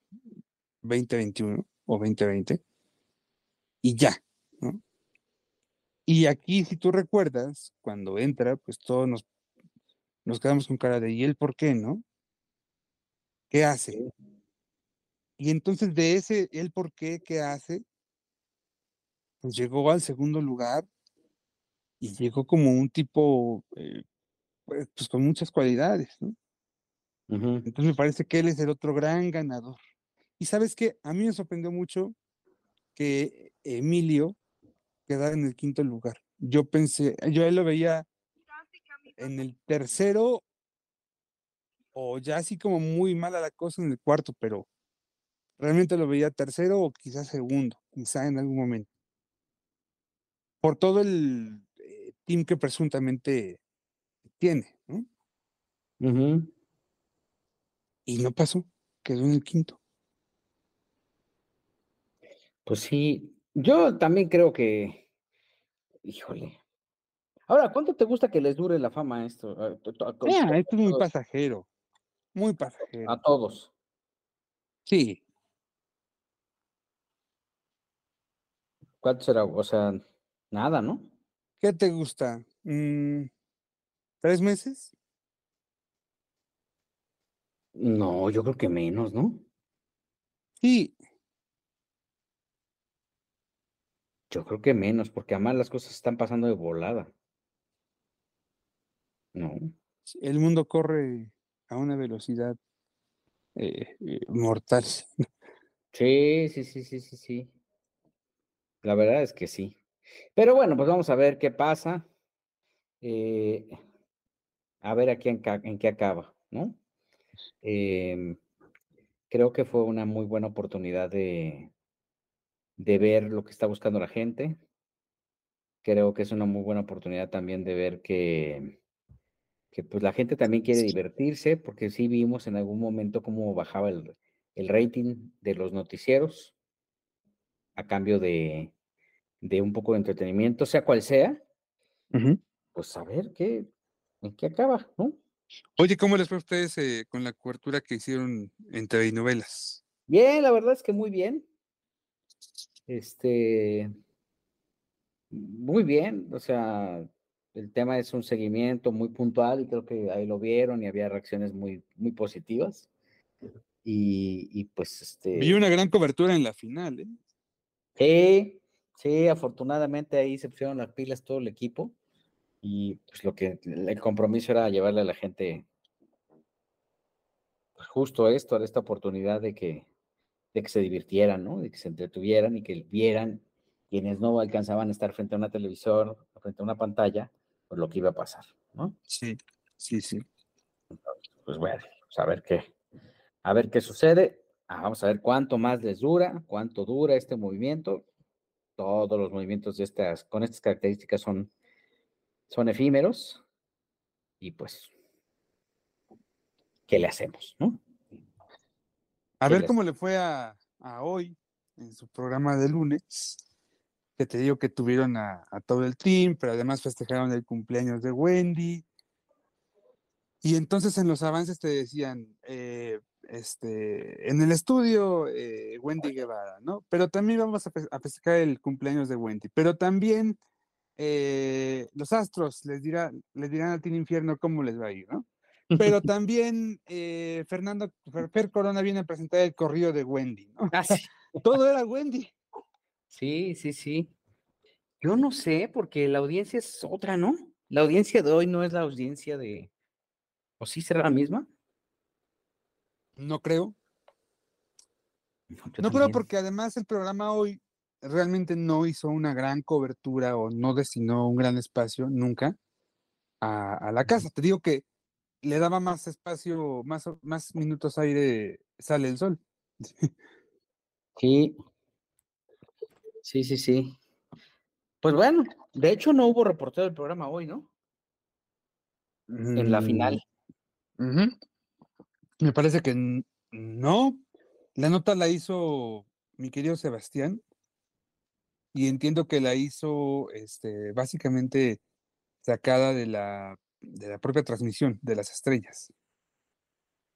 2021 o 2020, y ya, ¿no? Y aquí, si tú recuerdas, cuando entra, pues todos nos, nos quedamos con cara de, ¿y él por qué, no? ¿Qué hace? Y entonces de ese, ¿él por qué, qué hace? Pues llegó al segundo lugar y llegó como un tipo, eh, pues, pues con muchas cualidades. Entonces me parece que él es el otro gran ganador. Y sabes qué, a mí me sorprendió mucho que Emilio quedara en el quinto lugar. Yo pensé, yo él lo veía en el tercero o ya así como muy mala la cosa en el cuarto, pero realmente lo veía tercero o quizás segundo, quizá en algún momento. Por todo el eh, team que presuntamente tiene, ¿no? Y no pasó, quedó en el quinto. Pues sí, yo también creo que, híjole. Ahora, ¿cuánto te gusta que les dure la fama a esto? A, a Mira, to- esto es muy pasajero, muy pasajero. a todos. Sí, ¿Cuánto será? O sea, nada, ¿no? ¿qué te gusta? Mm, ¿Tres meses? No, yo creo que menos, ¿no? Sí, Yo creo que menos, porque además las cosas están pasando de volada. No. el mundo corre a una velocidad eh, eh, mortal. (laughs) Sí, sí, sí, sí, sí, sí. La verdad es que sí. Pero bueno, pues vamos a ver qué pasa. eh, a ver aquí en, en qué acaba, ¿no? Em, creo que fue una muy buena oportunidad de, de ver lo que está buscando la gente. Creo que es una muy buena oportunidad también de ver que, que pues la gente también quiere divertirse, porque sí vimos en algún momento cómo bajaba el, el rating de los noticieros a cambio de, de un poco de entretenimiento, sea cual sea, pues a ver qué, en qué acaba, ¿no? Oye, ¿cómo les fue a ustedes eh, con la cobertura que hicieron en telenovelas? Bien, la verdad es que muy bien. Este, muy bien, o sea, el tema es un seguimiento muy puntual y creo que ahí lo vieron y había reacciones muy, muy positivas. Y, y pues este. Vi una gran cobertura en la final, ¿eh? Sí, sí, afortunadamente ahí se pusieron las pilas todo el equipo y pues lo que el compromiso era llevarle a la gente pues, justo esto, esta oportunidad de que, de que se divirtieran, ¿no? De que se entretuvieran y que vieran quienes no alcanzaban a estar frente a una televisor, frente a una pantalla, pues lo que iba a pasar, ¿no? Sí, sí, sí. Pues bueno, pues a ver qué, a ver qué sucede. Ah, vamos a ver cuánto más les dura, cuánto dura este movimiento. Todos los movimientos de estas, con estas características son, son efímeros. Y pues, ¿qué le hacemos? ¿no? A ¿Qué ver les- cómo le fue a, a hoy en su programa de lunes, que te digo que tuvieron a, a todo el team, pero además festejaron el cumpleaños de Wendy. Y entonces en los avances te decían, eh, este, en el estudio, eh, Wendy Guevara, ¿no? Pero también vamos a, fe- a festejar el cumpleaños de Wendy, pero también eh, los astros les, dirá, les dirán al Team Infierno cómo les va a ir, ¿no? Pero (laughs) también eh, Fernando Fer, Fer Corona viene a presentar el corrido de Wendy, ¿no? Ah, sí. (laughs) Todo era Wendy. sí, sí, sí. Yo no sé, porque la audiencia es otra, ¿no? La audiencia de hoy no es la audiencia de... ¿O sí será la misma? No creo. no creo porque además el programa hoy realmente no hizo una gran cobertura o no destinó un gran espacio nunca a, la casa. Te digo que le daba más espacio, más, más minutos aire, sale el sol. Sí. Sí, sí, sí. Pues bueno, de hecho no hubo reportero del programa hoy, ¿no? En la final. Mm, Me parece que no. La nota la hizo mi querido Sebastián y entiendo que la hizo este, básicamente sacada de la, de la propia transmisión de las estrellas.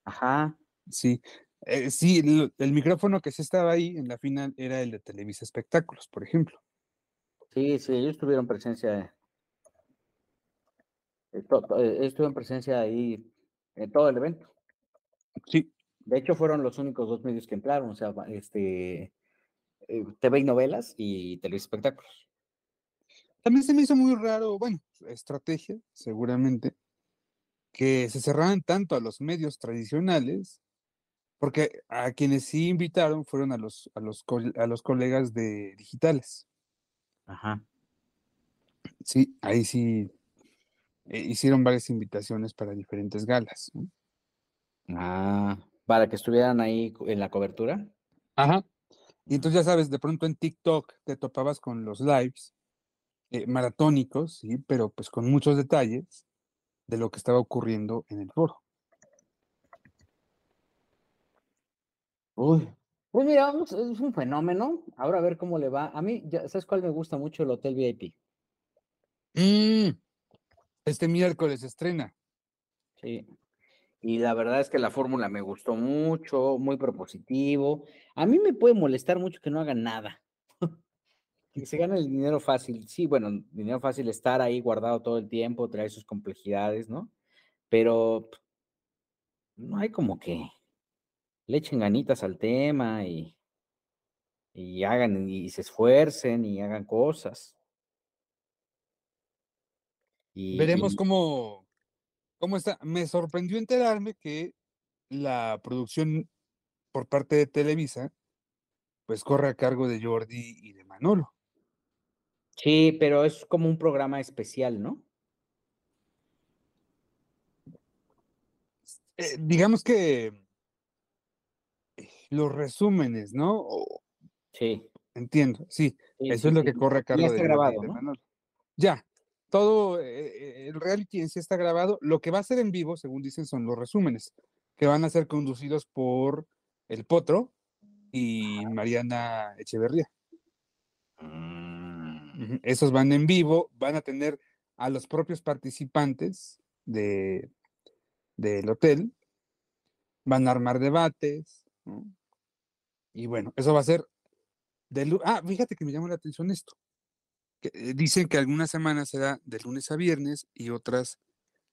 Ajá. Sí, eh, sí, el, micrófono que se estaba ahí en la final era el de Televisa Espectáculos, por ejemplo. Sí, sí, ellos tuvieron presencia. Eh, ellos tuvieron presencia ahí en todo el evento. Sí. De hecho, fueron los únicos dos medios que entraron, o sea, este, eh, TV y novelas y Televisa Espectáculos. También se me hizo muy raro, bueno, estrategia, seguramente, que se cerraran tanto a los medios tradicionales porque a quienes sí invitaron fueron a los, a los, a los colegas de digitales. Ajá. Sí, ahí sí eh, hicieron varias invitaciones para diferentes galas. Ah, para que estuvieran ahí en la cobertura. Ajá. Y entonces ya sabes, de pronto en TikTok te topabas con los lives eh, maratónicos, sí, pero pues con muchos detalles de lo que estaba ocurriendo en el foro. Uy, pues mira, es un fenómeno. Ahora a ver cómo le va. A mí, ¿sabes cuál me gusta mucho? El Hotel VIP. Mm, este miércoles estrena. Sí. Y la verdad es que la fórmula me gustó mucho, muy propositivo. A mí me puede molestar mucho que no hagan nada. (laughs) que se gane el dinero fácil. Sí, bueno, dinero fácil estar ahí guardado todo el tiempo, traer sus complejidades, ¿no? Pero no hay como que le echen ganitas al tema y, y hagan y se esfuercen y hagan cosas. Veremos cómo, cómo está. Me sorprendió enterarme que la producción por parte de Televisa, pues corre a cargo de Jordi y de Manolo. Sí, pero es como un programa especial, ¿no? Eh, digamos que los resúmenes, ¿no? sí. Entiendo, sí, eso es lo que corre a cargo ya está grabado, Ya, todo eh, eh, el reality sí está grabado. Lo que va a ser en vivo, según dicen, son los resúmenes, que van a ser conducidos por El Potro y Mariana Echeverría. Mm. Esos van en vivo, van a tener a los propios participantes de, del hotel, van a armar debates, y bueno, eso va a ser de Ah, fíjate que me llama la atención esto. Eh, dicen que algunas semanas será de lunes a viernes y otras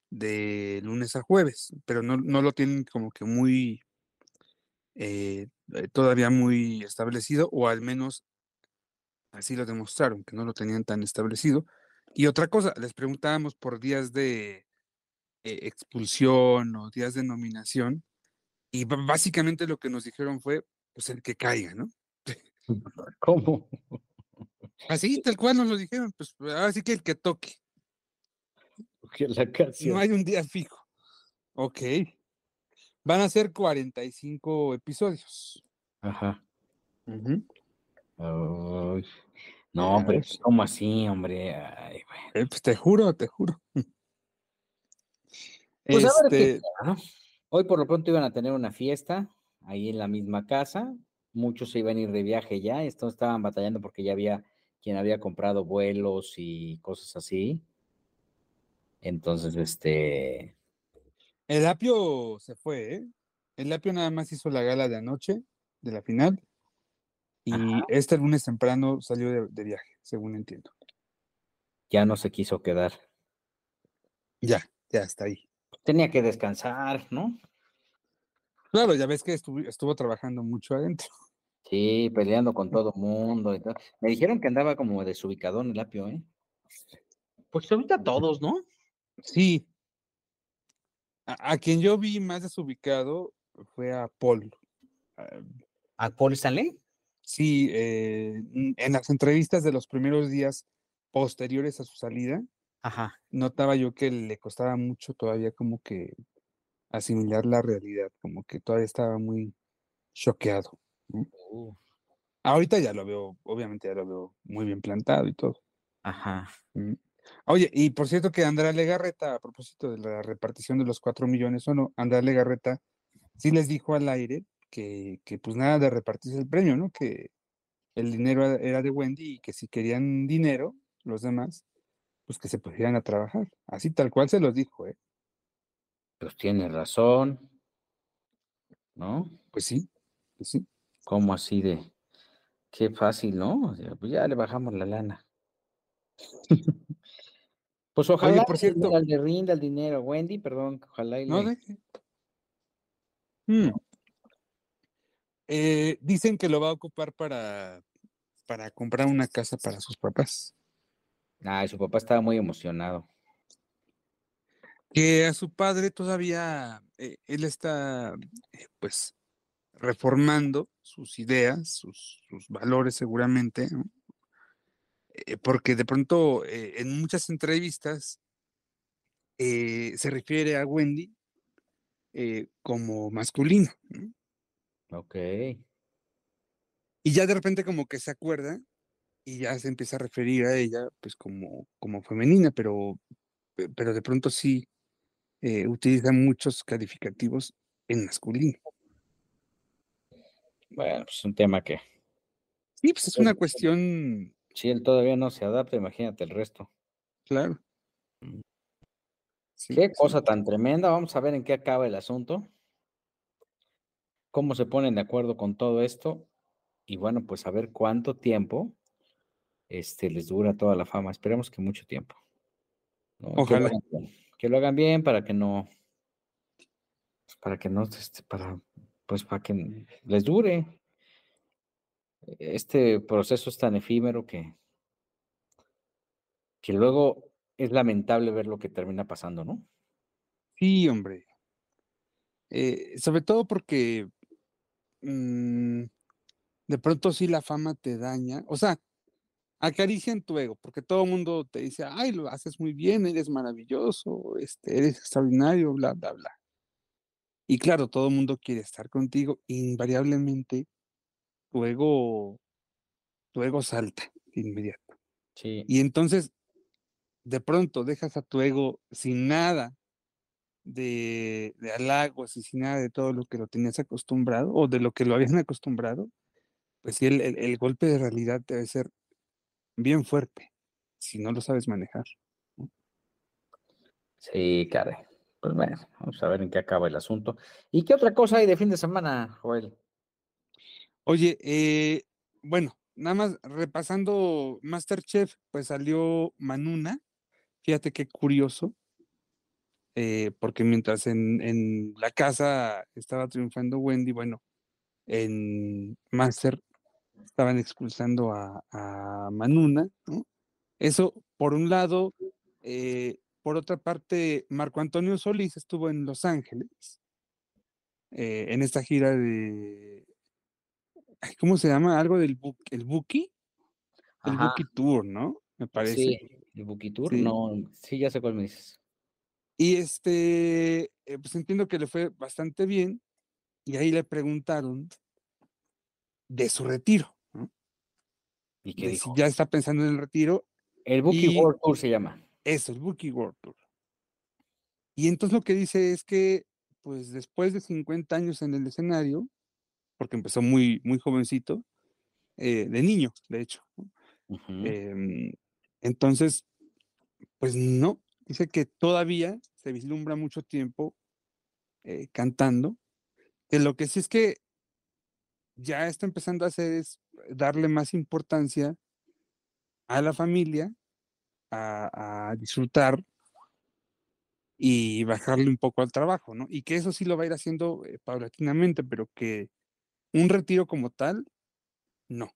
de lunes a jueves, pero no, lo tienen como que muy, eh, eh, todavía muy establecido, o al menos así lo demostraron, que no lo tenían tan establecido. Y otra cosa, les preguntábamos por días de expulsión o días de nominación, y básicamente lo que nos dijeron fue, pues el que caiga, ¿no? (laughs) ¿Cómo? Así, tal cual nos lo dijeron, pues así que el que toque. La no hay un día fijo. Ok. Van a ser 45 episodios. Ajá. no, pero ¿cómo así, hombre? Eh, pues te juro, te juro. (laughs) Pues este... Hoy por lo pronto iban a tener una fiesta ahí en la misma casa. Muchos se iban a ir de viaje ya. Estos estaban batallando porque ya había quien había comprado vuelos y cosas así. Entonces, este. El Apio se fue, ¿eh? El Apio nada más hizo la gala de anoche, de la final. Y este lunes temprano salió de, de viaje, según entiendo. Ya no se quiso quedar. Ya, ya está ahí tenía que descansar, ¿no? Claro, ya ves que estuvo, trabajando mucho adentro. Sí, peleando con todo mundo y tal. Me dijeron que andaba como desubicado en el apio, ¿eh? Pues ahorita todos, ¿no? Sí. A, quien yo vi más desubicado fue a Paul. ¿A Paul Stanley? Sí, eh, en las entrevistas de los primeros días posteriores a su salida, Ajá. notaba yo que le costaba mucho todavía como que asimilar la realidad, como que todavía estaba muy choqueado. Uh, Ahorita ya lo veo, obviamente ya lo veo muy bien plantado y todo. ajá. Mm. Oye, y por cierto que Andrea Legarreta, a propósito de la repartición de los cuatro millones o no, Andrea Legarreta sí les dijo al aire que, que pues nada de repartirse el premio, ¿no? Que el dinero era- era de Wendy y que si querían dinero, los demás, pues que se pusieran a trabajar. Así tal cual se los dijo, ¿eh? Pues tiene razón. ¿No? Pues sí, pues sí. ¿Cómo así de qué fácil, ¿no? O sea, pues ya le bajamos la lana. Pues ojalá por le- cierto- le rinda el dinero, Wendy, perdón, ojalá y No le- deje. Mm. Eh, dicen que lo va a ocupar para, para comprar una casa para sus papás. Ay, su papá estaba muy emocionado. Que a su padre todavía, eh, él está, eh, pues, reformando sus ideas, sus, sus valores seguramente, ¿no? Eh, porque de pronto eh, en muchas entrevistas eh, se refiere a Wendy como masculino, ¿no? Ok. Y ya de repente como que se acuerda y ya se empieza a referir a ella pues como, como femenina, pero, pe- pero de pronto sí utiliza muchos calificativos en masculino. Bueno, pues es un tema que Sí, pues es una cuestión, si él todavía no se adapta, imagínate el resto. claro. Sí, Qué sí. cosa tan tremenda. Vamos a ver en qué acaba el asunto. Cómo se ponen de acuerdo con todo esto. Y bueno, pues a ver cuánto tiempo este, les dura toda la fama. Esperemos que mucho tiempo. ¿no? Que lo Ojalá. hagan Que lo hagan bien para que no. pues, Para que no. este, para, pues para que les dure. Este proceso es tan efímero que. Que luego es lamentable ver lo que termina pasando, ¿no? Sí, hombre. Eh, sobre todo porque mm, de pronto sí la fama te daña. O sea, acarician tu ego, porque todo el mundo te dice, ay, lo haces muy bien, eres maravilloso, este, eres extraordinario, bla, bla, bla. Y claro, todo el mundo quiere estar contigo, invariablemente tu ego, tu ego salta de inmediato. Sí. Y entonces, de pronto dejas a tu ego sin nada de, de halagos y sin nada de todo lo que lo tenías acostumbrado o de lo que lo habían (laughs) acostumbrado, pues sí, el, el- el golpe de realidad debe ser bien fuerte si no lo sabes manejar. Sí, caray. Pues bueno, vamos a ver en qué acaba el asunto. ¿Y qué otra cosa hay de fin de semana, Joel? Oye, eh, bueno, nada más repasando Masterchef, pues salió Manuna. Fíjate qué curioso, eh, porque mientras en, en la casa estaba triunfando Wendy, bueno, en Master estaban expulsando a, a Manuna, ¿no? Eso, por un lado, eh, por otra parte, Marco Antonio Solís estuvo en Los Ángeles, eh, en esta gira de, ¿cómo se llama? Algo del bu- el Buki, el Buki Tour, ¿no? Me parece. sí, el Bukitur, Sí. no, sí, ya sé cuál me dices. Y este, eh, pues entiendo que le fue bastante bien, y ahí le preguntaron de su retiro, ¿no? ¿Y qué De dijo? ya está pensando en el retiro, El Buki y- World Tour se llama. Eso, el Buki World Tour. Y entonces lo que dice es que, pues después de 50 años en el escenario, porque empezó muy, muy jovencito, eh, de niño, de hecho. Em, entonces, pues no, dice que todavía se vislumbra mucho tiempo eh, cantando, que lo que sí es que ya está empezando a hacer es darle más importancia a la familia, a, a disfrutar y bajarle un poco al trabajo, ¿no? Y que eso sí lo va a ir haciendo eh, paulatinamente, pero que un retiro como tal, no.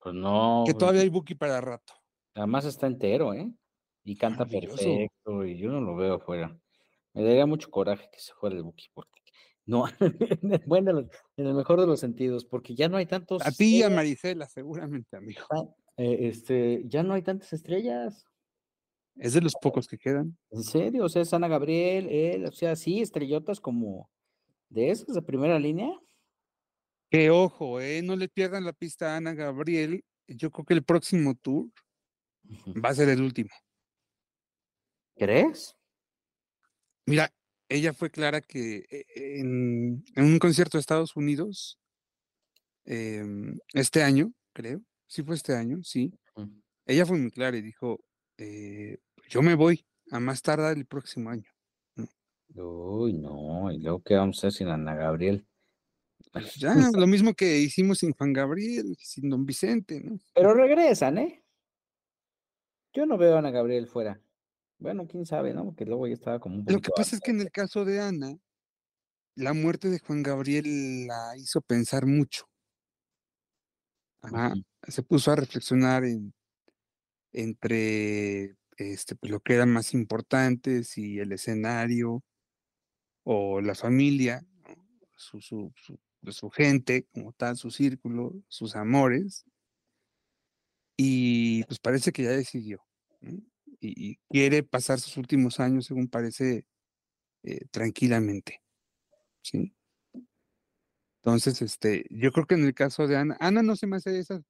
Pues no, Que todavía hay Buki para rato. además está entero, ¿eh? Y canta perfecto, y yo no lo veo afuera. Me daría mucho coraje que se fuera el Buki, porque No, (laughs) bueno, en el mejor de los sentidos, porque ya no hay tantos. A ti y a Marisela, seguramente, amigo. Eh, este, ya no hay tantas estrellas. Es de los pocos que quedan. En serio, o sea, es Ana Gabriel, él, o sea, sí, estrellotas como de esos de primera línea. Que ojo, eh, no le pierdan la pista a Ana Gabriel. Yo creo que el próximo tour va a ser el último. ¿Crees? Mira, ella fue clara que eh, en, un concierto de Estados Unidos, em, este año, creo, sí fue este año, sí, ella fue muy clara y dijo, eh, yo me voy a más tardar el próximo año. Uy, no, y luego qué vamos a hacer sin Ana Gabriel. Pues (laughs) ya, lo mismo que hicimos sin Juan Gabriel, sin Don Vicente, ¿no? Pero regresan, ¿eh? Yo no veo a Ana Gabriel fuera. Bueno, quién sabe, ¿no? Porque luego ya estaba como un Lo que pasa es que en el caso de Ana, la muerte de Juan Gabriel la hizo pensar mucho. Se puso a reflexionar en, entre este, pues, lo que era más importante, si el escenario o la familia, su, su, su, gente como tal, su círculo, sus amores. Y pues parece que ya decidió y, quiere pasar sus últimos años, según parece, eh, tranquilamente. ¿sí? Entonces, este, yo creo que en el caso de Ana, Ana no se me hace de esas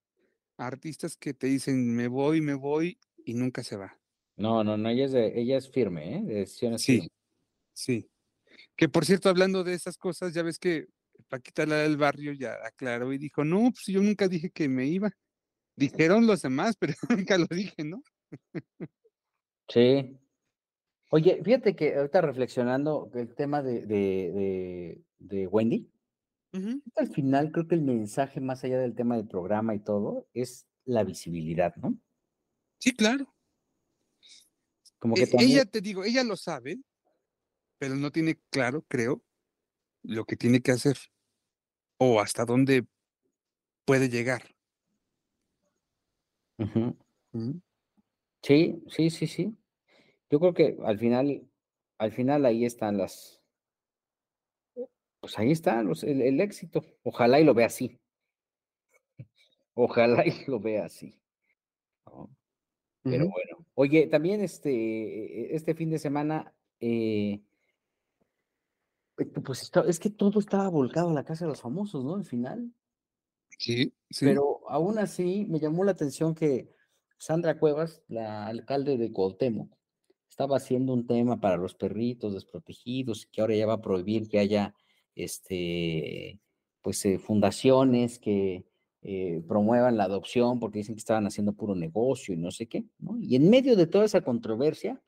artistas que te dicen me voy, me voy y nunca se va. No, no, no, ella es, ella es firme, ¿eh? De decisiones sí, sí. Que por cierto, hablando de esas cosas, ya ves que Paquita la del barrio ya aclaró y dijo, no, pues yo nunca dije que me iba. Dijeron los demás, pero (laughs) nunca lo dije, ¿no? Sí. Oye, fíjate que ahorita reflexionando el tema de, de, de, Wendy, al final creo que el mensaje más allá del tema del programa y todo es la visibilidad, ¿no? Sí, claro. Como que e, Ella, te digo, ella lo sabe, pero no tiene claro, creo, lo que tiene que hacer o hasta dónde puede llegar. Sí, sí, sí, sí. Yo creo que al final, al final ahí están las, pues ahí está el, éxito. Ojalá y lo vea así. Ojalá y lo vea así. Pero bueno. Oye, también este, este fin de semana, eh, pues es que todo estaba volcado a la casa de los famosos, ¿no? Al final. Sí, sí. Pero aún así me llamó la atención que Sandra Cuevas, la alcalde de Cuauhtémoc, estaba haciendo un tema para los perritos desprotegidos, que ahora ya va a prohibir que haya este, pues, eh, fundaciones que eh, promuevan la adopción porque dicen que estaban haciendo puro negocio y no sé qué, ¿no? Y en medio de toda esa controversia,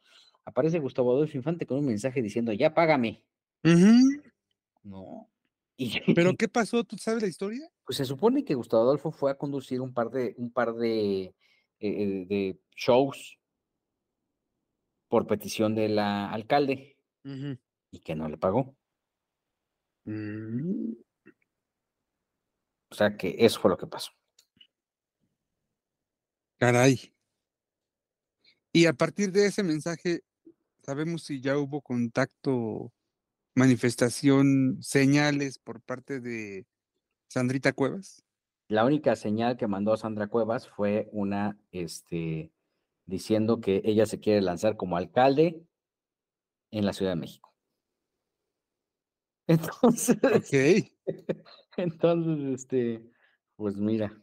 aparece Gustavo Adolfo Infante con un mensaje diciendo, ya págame. ¿No? (laughs) ¿Pero qué pasó? ¿Tú sabes la historia? Pues se supone que Gustavo Adolfo fue a conducir un par de, un par de eh, de shows por petición de la alcalde y que no le pagó. Mm. O sea que eso fue lo que pasó. Caray. Y a partir de ese mensaje, ¿sabemos si ya hubo contacto, manifestación, señales por parte de Sandrita Cuevas? La única señal que mandó Sandra Cuevas fue una, este, diciendo que ella se quiere lanzar como alcalde en la Ciudad de México. Entonces, (laughs) entonces, este, pues mira,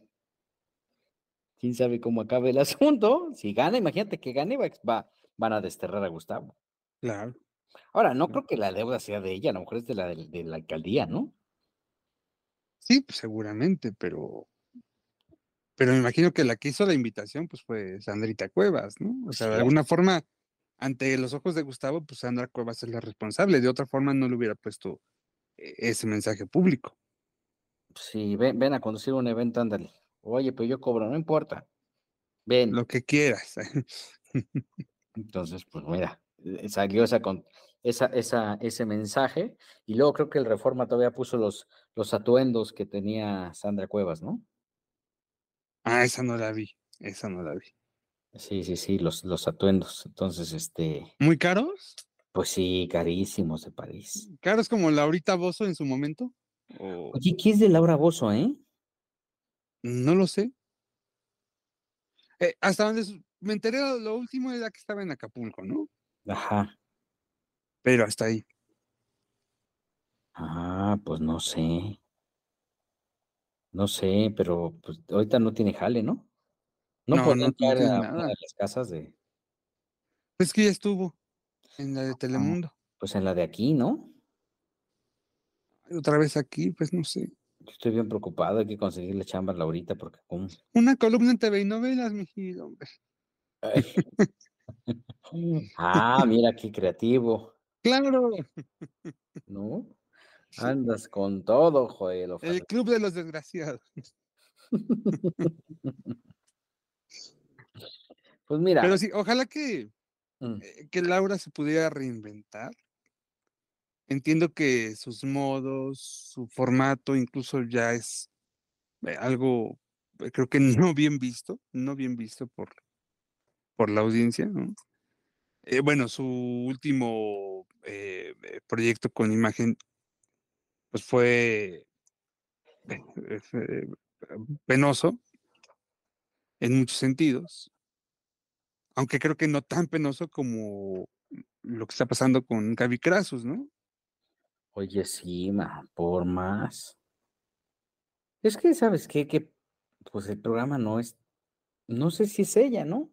quién sabe cómo acabe el asunto. Si gana, imagínate que gane, va, van a desterrar a Gustavo. Claro. Ahora, no creo que la deuda sea de ella, a lo mejor es de la, de la alcaldía, ¿no? Sí, pues seguramente, pero pero me imagino que la que hizo la invitación pues fue Sandrita Cuevas, ¿no? O sea, de alguna forma, ante los ojos de Gustavo, pues Sandra Cuevas es la responsable. De otra forma, no le hubiera puesto ese mensaje público. Sí, ven, ven a conducir un evento, ándale. Oye, pues yo cobro, no importa. Ven. Lo que quieras. (laughs) Entonces, pues mira, eh, salió esa, con, esa, esa, ese mensaje y luego creo que el Reforma todavía puso los, los atuendos que tenía Sandra Cuevas, ¿no? Ah, esa no la vi, esa no la vi. Sí, sí, sí, los, los atuendos. Entonces, este. ¿Muy caros? Pues sí, carísimos de París. ¿Caros como Laurita Bozo en su momento? ¿O Oye, ¿qué es de Laura Bozo, eh? no lo sé? Eh, hasta donde me enteré, lo- último era que estaba en Acapulco, ¿no? Ajá. Pero hasta ahí. Ah, pues no sé. No sé, pero pues ahorita no tiene jale, ¿no? No No, no, tiene a nada. las casas de, Pues que ya estuvo en la de Telemundo. pues en la de aquí, ¿no? Otra vez aquí, pues no sé. Yo Estoy bien preocupado, hay que conseguirle chamba a Laurita porque como... Una columna en TV y novelas, mijito, hombre. Ah, mira qué creativo, Claro, ¿no? Andas con todo, Joel. Ojalá. el club de los desgraciados. (laughs) Pues mira, Pero sí, ojalá que, mm, eh, que Laura se pudiera reinventar. Entiendo que sus modos, su formato incluso ya es eh, algo, eh, creo que (laughs) no bien visto, no bien visto por, por la audiencia, ¿no? Bueno, su último proyecto con imagen, pues fue, (laughs) penoso en muchos sentidos, aunque creo que no tan penoso como lo que está pasando con Gaby Krasus, ¿no? oye, sí, por más. Es que, ¿sabes qué? Que pues el programa no es, no sé si es ella, ¿no?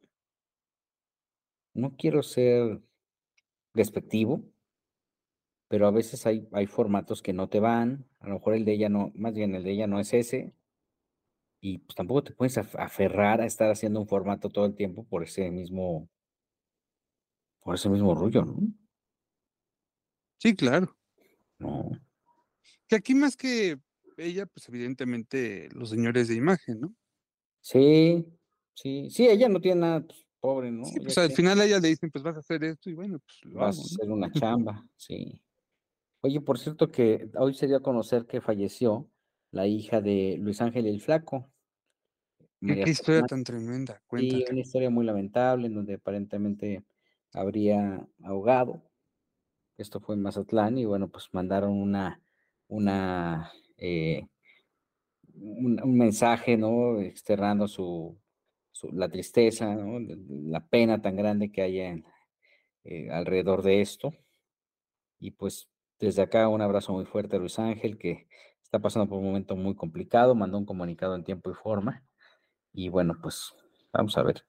No quiero ser despectivo, pero a veces hay, hay formatos que no te van, a lo mejor el de ella no, más bien el de ella no es ese, y pues tampoco te puedes af- aferrar a estar haciendo un formato todo el tiempo por ese mismo, por ese mismo rollo, ¿no? Sí, claro. No. Que aquí más que ella, pues evidentemente los señores de imagen, ¿no? Sí, sí, sí, ella no tiene nada, pues, pobre, ¿no? Sí, Ella pues al final a ella le dicen, pues vas a hacer esto y bueno, pues lo vas a hacer una chamba, sí. Oye, por cierto que hoy se dio a conocer que falleció la hija de Luis Ángel el Flaco, María qué historia tan tremenda, cuéntala. una historia muy lamentable en donde aparentemente habría ahogado. Esto fue en Mazatlán y bueno, pues mandaron una, una, eh, un, un mensaje, ¿no? Externando su, su- la tristeza, La pena tan grande que hay en- eh, alrededor de esto. Y pues desde acá un abrazo muy fuerte a Luis Ángel, que está pasando por un momento muy complicado, mandó un comunicado en tiempo y forma. Y bueno, pues vamos a ver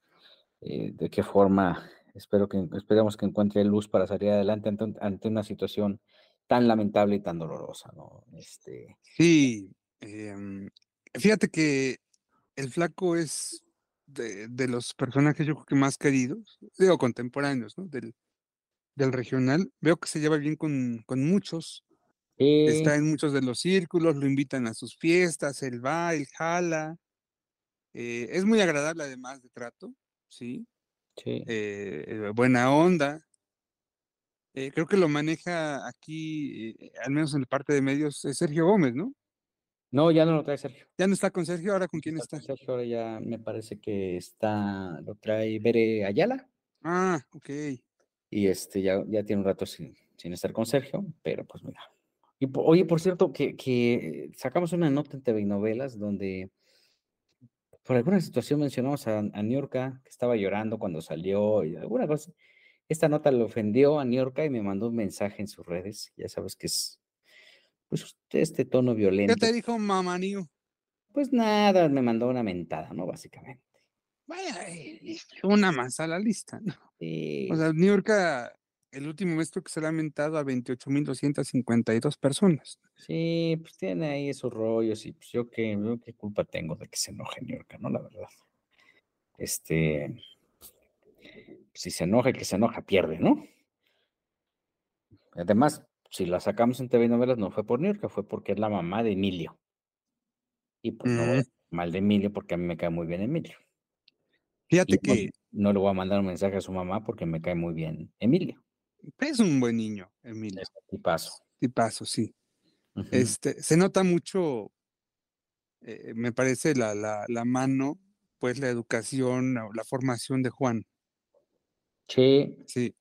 eh, de qué forma, espero que, esperemos que encuentre luz para salir adelante ante, ante una situación tan lamentable y tan dolorosa, ¿no? Este, Sí, em, fíjate que el flaco es de, de los personajes yo creo que más queridos, digo contemporáneos, ¿no? Del, del regional. Veo que se lleva bien con, con muchos, sí, está en muchos de los círculos, lo invitan a sus fiestas, él va, él jala. Eh, es muy agradable además de trato, ¿sí? sí. eh, eh, buena onda. Eh, creo que lo maneja aquí, al menos en la parte de medios, eh, Sergio Gómez, ¿no? No, ya no lo trae Sergio. Ya no está con Sergio, ahora con quién Está Sergio ahora ya me parece que está, lo trae Bere Ayala Ah, ok. y este ya, ya tiene un rato sin, sin estar con Sergio, pero pues mira. Y oye, por cierto, que, que sacamos una nota en TV y Novelas donde por alguna situación mencionamos a, a Niurka, que estaba llorando cuando salió y alguna cosa. Esta nota le ofendió a Niurka y me mandó un mensaje en sus redes. Ya sabes que es, pues, este tono ¿Qué violento. te dijo Mamanío? Pues nada, me mandó una mentada, ¿no? Básicamente. Vaya, eh, una más a la lista, ¿no? Sí, O sea, York, el último mes creo que se le ha aumentado a 28.252 personas. sí, pues tiene ahí esos rollos y pues yo qué, yo qué culpa tengo de que se enoje Niurka, ¿no? La verdad. Este, si se enoja, el que se enoja pierde, ¿no? Además, si la sacamos en TV novelas no fue por Niurka, fue porque es la mamá de Emilio. Y pues no Mm, hablar mal de Emilio porque a mí me cae muy bien Emilio. Fíjate Y no, que no le voy a mandar un mensaje a su mamá porque me cae muy bien Emilio. Es un buen niño, Emilio. Es un tipazo. Tipazo, sí. Este, se nota mucho, eh, me parece, la, la, la mano, pues la educación o la formación de Juan. Sí, Sí.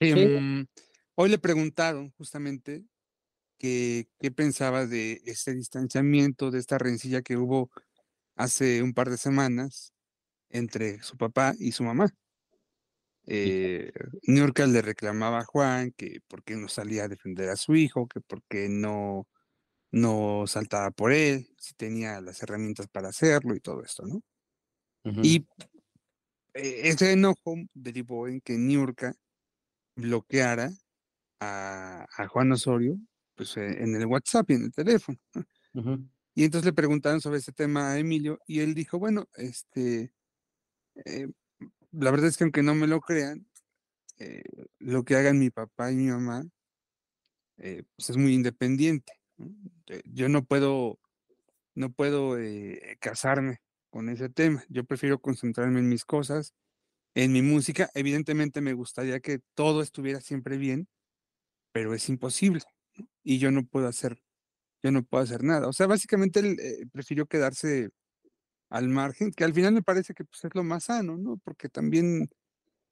Em, hoy le preguntaron justamente que, qué pensaba de este distanciamiento, de esta rencilla que hubo hace un par de semanas entre su papá y su mamá. Eh, Niurka le reclamaba a Juan que por qué no salía a defender a su hijo, que por qué no, no saltaba por él, si tenía las herramientas para hacerlo y todo esto, ¿no? Y eh, ese enojo derivó en que Niurka bloqueara a, Juan Osorio pues, eh, en el WhatsApp y en el teléfono. Y entonces le preguntaron sobre ese tema a Emilio y él dijo, bueno, este, eh, la verdad es que aunque no me lo crean, eh, lo que hagan mi papá y mi mamá, eh, pues es muy independiente. Yo no puedo, no puedo casarme con ese tema. Yo prefiero concentrarme en mis cosas, en mi música. Evidentemente me gustaría que todo estuviera siempre bien, pero es imposible. Y yo no puedo hacer, yo no puedo hacer nada. O sea, básicamente él prefirió quedarse al margen, que al final me parece que pues, es lo más sano, ¿no? Porque también,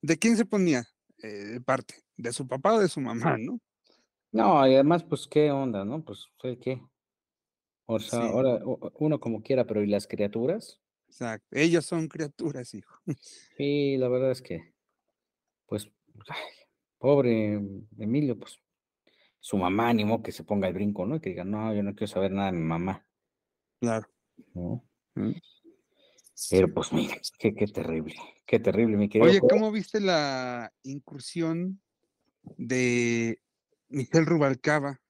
¿de quién se ponía eh, de parte? ¿De su papá o de su mamá, no? No, y además, pues, ¿qué onda, no? Pues, ¿qué? O sea, ahora uno como quiera, pero ¿y las criaturas? Exacto, ellos son criaturas, hijo. Sí, la verdad es que, pues, pobre Emilio, pues, su mamá animó que se ponga el brinco, ¿no? Y que diga, no, yo no quiero saber nada de mi mamá. Claro. ¿No? Mm. Pero pues mira, qué, qué terrible, qué terrible, mi querido. Oye, ¿cómo viste la incursión de Miguel Rubalcaba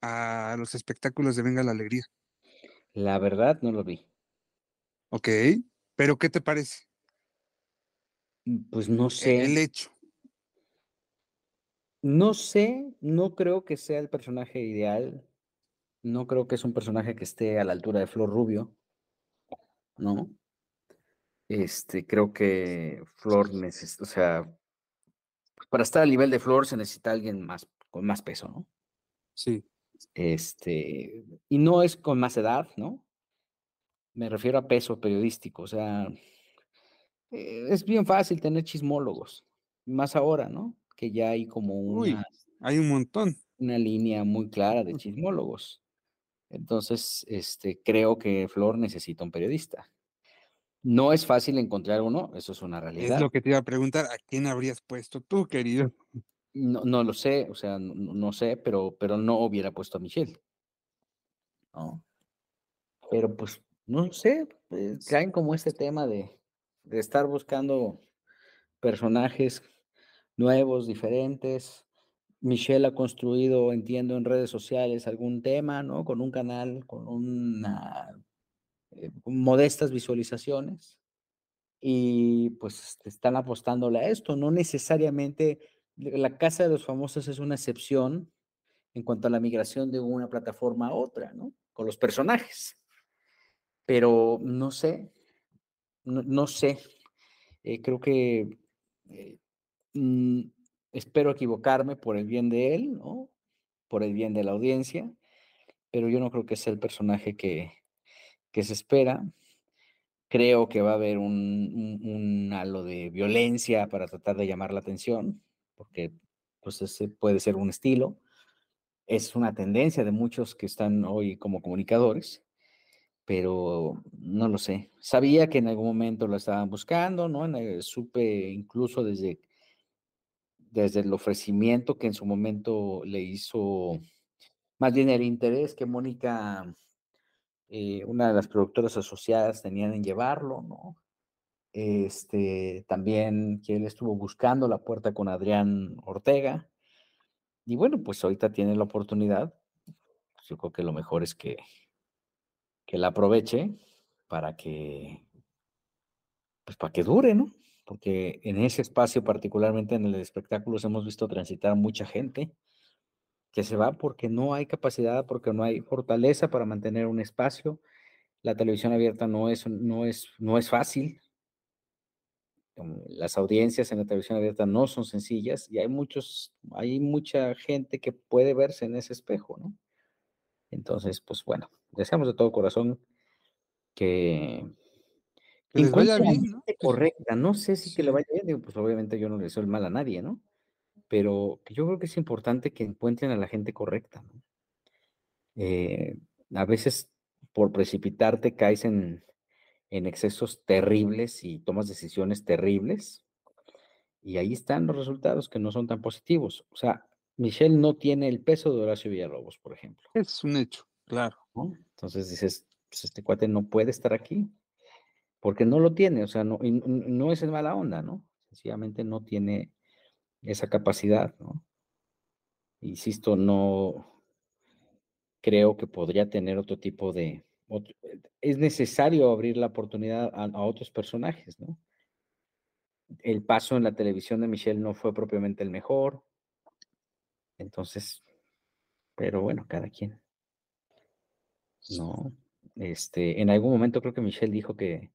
a los espectáculos de Venga la Alegría? La verdad no lo vi. Ok, pero ¿qué te parece? Mm, pues no sé. El hecho. No sé, no creo que sea el personaje ideal. No creo que es un personaje que esté a la altura de Flor Rubio. ¿No? Este, creo que Flor necesita, o sea, para estar al nivel de Flor se necesita alguien más, con más peso, ¿no? Sí. Este, y no es con más edad, ¿no? Me refiero a peso periodístico, o sea, eh, es bien fácil tener chismólogos, más ahora, ¿no? Que ya hay como una... hay un montón. Una línea muy clara de chismólogos. Entonces, este, creo que Flor necesita un periodista. No es fácil encontrar uno, eso es una realidad. Es lo que te iba a preguntar, ¿a quién habrías puesto tú, querido? No, no lo sé, o sea, no, sé, pero, pero no hubiera puesto a Michelle. ¿no? Pero pues, no sé, pues, caen como este tema de, de estar buscando personajes nuevos, diferentes, Michelle ha construido, entiendo, en redes sociales algún tema, ¿no? Con un canal, con una eh, modestas visualizaciones y pues están apostándole a esto. No necesariamente la Casa de los Famosos es una excepción en cuanto a la migración de una plataforma a otra, ¿no? Con los personajes. Pero no sé, no, sé. Eh, creo que eh, mm, espero equivocarme por el bien de él, ¿no? Por el bien de la audiencia, pero yo no creo que sea el personaje que, que se espera. Creo que va a haber un, un, halo de violencia para tratar de llamar la atención, porque pues ese puede ser un estilo. Es una tendencia de muchos que están hoy como comunicadores, pero no lo sé. Sabía que en algún momento lo estaban buscando, ¿no? Supe incluso desde desde el ofrecimiento que en su momento le hizo, más bien el interés que Mónica, eh, una de las productoras asociadas, tenían en llevarlo, ¿no? Este, también que él estuvo buscando la puerta con Adrián Ortega. Y bueno, pues ahorita tiene la oportunidad. Yo creo que lo mejor es que, que la aproveche para que, pues para que dure, ¿no? Porque en ese espacio, particularmente en el espectáculo, hemos visto transitar mucha gente que se va porque no hay capacidad, porque no hay fortaleza para mantener un espacio. La televisión abierta no es, no es, no es fácil. Las audiencias en la televisión abierta no son sencillas y hay muchos, hay mucha gente que puede verse en ese espejo, ¿no? Entonces, pues bueno, deseamos de todo corazón que, que les vaya bien, ¿no? Correcta, no sé si que le vaya bien, pues obviamente yo no le soy mal a nadie, ¿no? pero yo creo que es importante que encuentren a la gente correcta. Eh, a veces por precipitarte caes en, en excesos terribles y tomas decisiones terribles. Y ahí están los resultados que no son tan positivos. O sea, Michelle no tiene el peso de Horacio Villalobos, por ejemplo. Es un hecho, claro. Entonces dices, pues este cuate no puede estar aquí porque no lo tiene, o sea, no, no es en mala onda, ¿no? Sencillamente no tiene esa capacidad, ¿no? Insisto, no creo que podría tener otro tipo de... es necesario abrir la oportunidad a, a, otros personajes, ¿no? El paso en la televisión de Michelle no fue propiamente el mejor. Entonces, pero bueno, cada quien. No, este, en algún momento creo que Michelle dijo que,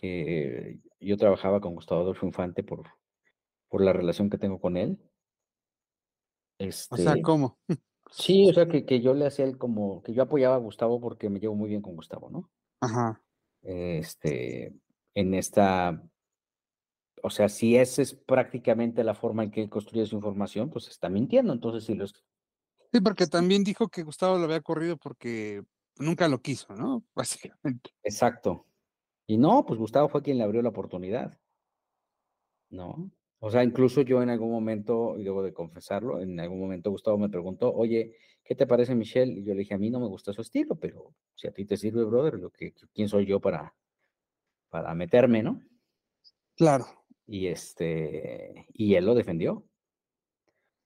que yo trabajaba con Gustavo Adolfo Infante por, por la relación que tengo con él. Este, o sea, este ¿cómo? (laughs) Sí, o sea, que, que yo le hacía el como, que yo apoyaba a Gustavo porque me llevo muy bien con Gustavo, ¿no? Ajá. Este, en esta, o sea, si esa es prácticamente la forma en que él construye su información, pues está mintiendo, entonces sí los... Sí, porque también dijo que Gustavo lo había corrido porque nunca lo quiso, ¿no? (laughs) Básicamente. Exacto. Y no, pues Gustavo fue quien le abrió la oportunidad. ¿No? O sea, incluso yo en algún momento, y debo de confesarlo, en algún momento Gustavo me preguntó, oye, ¿qué te parece Michelle? Y yo le dije, a mí no me gusta su estilo, pero si a ti te sirve, brother, lo que, ¿quién soy yo para, para meterme, no? Claro. Y este, y él lo defendió. O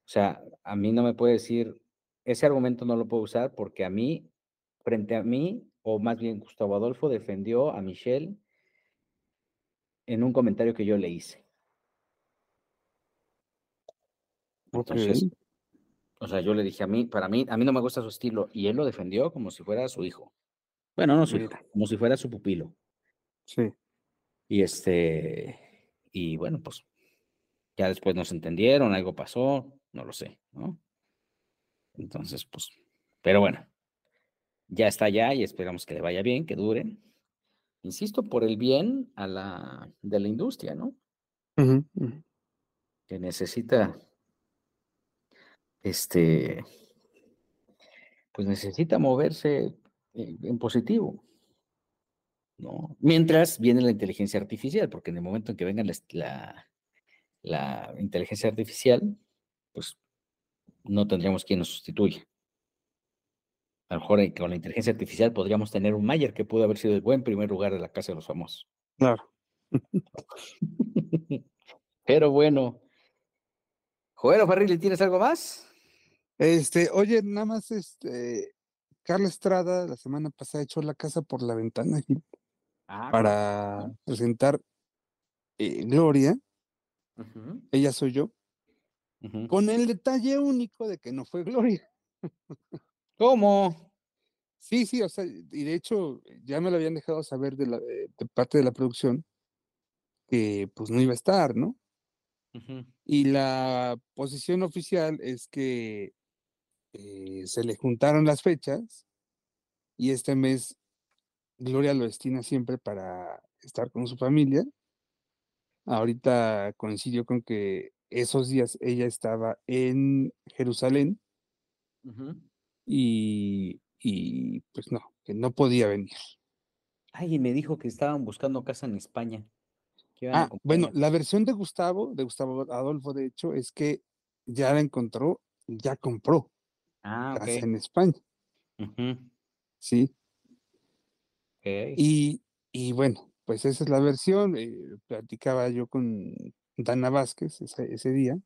sea, a mí no me puede decir, ese argumento no lo puedo usar porque a mí, frente a mí, o más bien Gustavo Adolfo defendió a Michelle en un comentario que yo le hice. Entonces, o sea, yo le dije a mí, para mí, a mí no me gusta su estilo, y él lo defendió como si fuera su hijo. Bueno, no su hijo, como si fuera su pupilo. Sí. Y este, y bueno, pues ya después nos entendieron, algo pasó, no lo sé, ¿no? Entonces, pues, pero bueno, ya está ya y esperamos que le vaya bien, que dure. Insisto, por el bien a la, de la industria, ¿no? Que necesita este, pues necesita moverse en, positivo. ¿no? Mientras viene la inteligencia artificial, porque en el momento en que venga la, la, inteligencia artificial, pues no tendríamos quien nos sustituya. A lo mejor con la inteligencia artificial podríamos tener un Mayer que pudo haber sido el buen primer lugar de la Casa de los Famosos. Claro. (laughs) Pero bueno. Joel Farrili, ¿tienes algo más? Este, oye, nada más, este, Carla Estrada la semana pasada echó la casa por la ventana ah, para presentar eh, Gloria. Ella soy yo. Con el detalle único de que no fue Gloria. (laughs) ¿Cómo? Sí, sí, o sea, y de hecho ya me lo habían dejado saber de, la, de parte de la producción que pues no iba a estar, ¿no? Y la posición oficial es que eh, se le juntaron las fechas y este mes Gloria lo destina siempre para estar con su familia. Ahorita coincidió con que esos días ella estaba en Jerusalén y, y, pues no, que no podía venir. Ay, y me dijo que estaban buscando casa en España. Ah, bueno, la versión de Gustavo, de Gustavo Adolfo, de hecho, es que ya la encontró, ya compró. Ah, en España. Sí. Y, y, bueno, pues esa es la versión. Eh, platicaba yo con Dana Vázquez ese, día,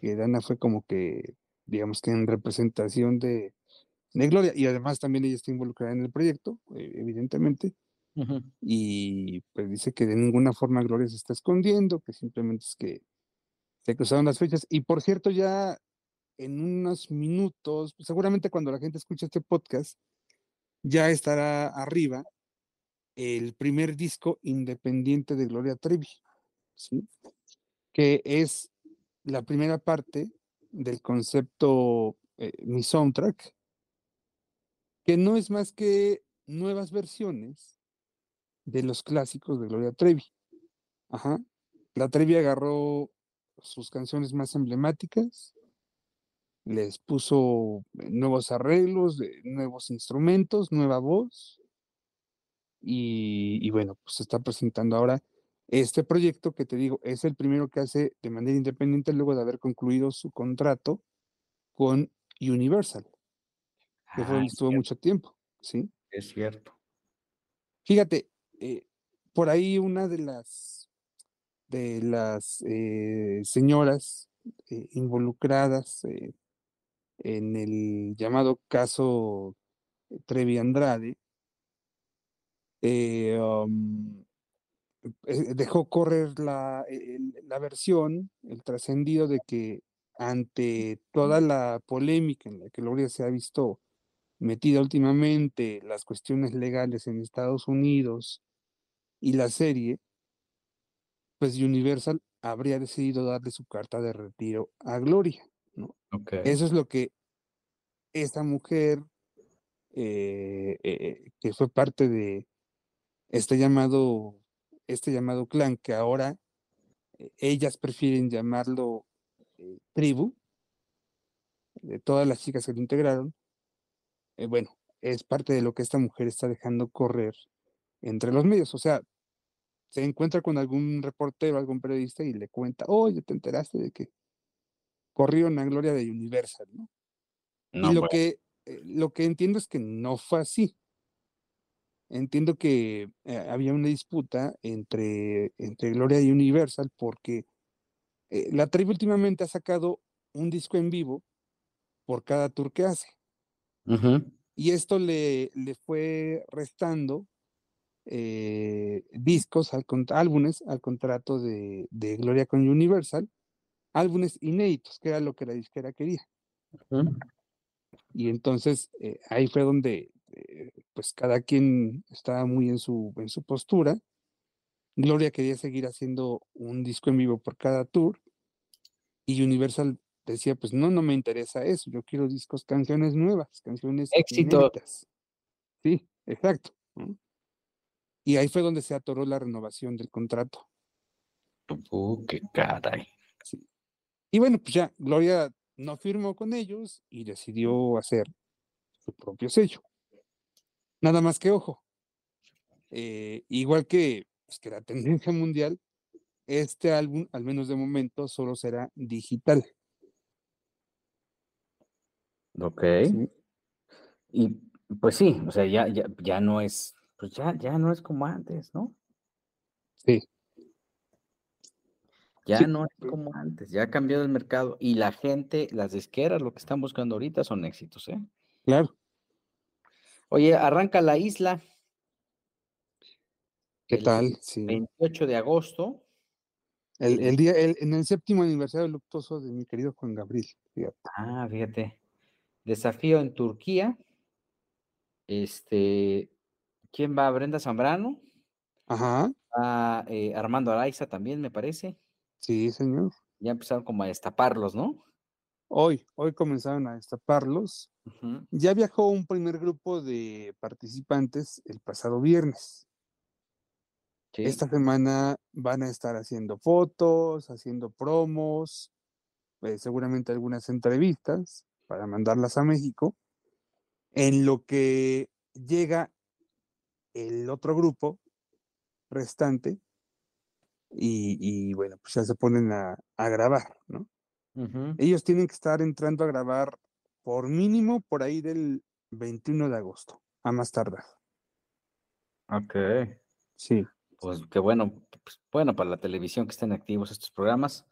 que Dana fue como que, digamos que en representación de, de, Gloria, y además también ella está involucrada en el proyecto, eh, evidentemente. Y pues dice que de ninguna forma Gloria se está escondiendo, que simplemente es que se cruzaron las fechas. Y por cierto, ya en unos minutos, seguramente cuando la gente escuche este podcast, ya estará arriba el primer disco independiente de Gloria Trevi, ¿sí? que es la primera parte del concepto eh, Mi Soundtrack, que no es más que nuevas versiones de los clásicos de Gloria Trevi. Ajá. La Trevi agarró sus canciones más emblemáticas, les puso nuevos arreglos, nuevos instrumentos, nueva voz, y, y, bueno, pues se está presentando ahora este proyecto que te digo, es el primero que hace de manera independiente luego de haber concluido su contrato con Universal, que fue, Ah, estuvo mucho tiempo, ¿sí? es cierto. Fíjate, eh, por ahí una de las de las eh, señoras eh, involucradas en el llamado caso Trevi Andrade eh, um, eh, dejó correr la, el- la versión, el trascendido de que ante toda la polémica en la que Gloria se ha visto metida últimamente, las cuestiones legales en Estados Unidos y la serie, pues Universal habría decidido darle su carta de retiro a Gloria, ¿no? Eso es lo que esta mujer, eh, eh, que fue parte de este llamado, este llamado clan, que ahora eh, ellas prefieren llamarlo eh, tribu, de todas las chicas que lo integraron, eh, bueno, es parte de lo que esta mujer está dejando correr entre los medios. O sea, se encuentra con algún reportero, algún periodista y le cuenta, oye, te enteraste de que corrieron a Gloria de Universal, ¿no? No, y lo bueno, que, lo que entiendo es que no fue así. Entiendo que eh, había una disputa entre, entre Gloria y Universal porque eh, la tribu últimamente ha sacado un disco en vivo por cada tour que hace. Y esto le, le fue restando eh, discos, al, álbumes al contrato de, de Gloria con Universal, álbumes inéditos, que era lo que la disquera quería. Y entonces ahí fue donde eh, pues cada quien estaba muy en su, en su postura. Gloria quería seguir haciendo un disco en vivo por cada tour y Universal decía, pues no, no me interesa eso, yo quiero discos, canciones nuevas, canciones Éxito. Sí, exacto. Y ahí fue donde se atoró la renovación del contrato. Uh, qué caray. Y bueno, pues ya Gloria no firmó con ellos y decidió hacer su propio sello. Nada más que ojo, eh, igual que, pues, que la (laughs) tendencia mundial, este álbum, al menos de momento, solo será digital. Ok. ¿sí? Y pues sí, o sea, ya, ya, ya no es, pues ya, ya no es como antes, ¿no? Sí. Ya Sí. no es como antes, ya ha cambiado el mercado y la gente, las disqueras, lo que están buscando ahorita son éxitos, ¿eh? Claro. Oye, arranca la isla ¿Qué el tal? Sí. 28 de agosto. El, el día, el- en el séptimo aniversario luctuoso de mi querido Juan Gabriel. fíjate. Ah, fíjate. Desafío en Turquía. Este, ¿quién va? Brenda Zambrano. Ajá, Va eh, Armando Araiza también, me parece. sí, señor. Ya empezaron como a destaparlos, ¿no? Hoy, hoy comenzaron a destaparlos. Ya viajó un primer grupo de participantes el pasado viernes. Sí. Esta semana van a estar haciendo fotos, haciendo promos, eh, seguramente algunas entrevistas para mandarlas a México. En lo que llega el otro grupo restante y, y, bueno, pues ya se ponen a, a grabar, ¿no? Ellos tienen que estar entrando a grabar por mínimo por ahí del 21 de agosto, a más tardar. Ok. Sí. Pues qué bueno, pues, bueno para la televisión que estén activos estos programas.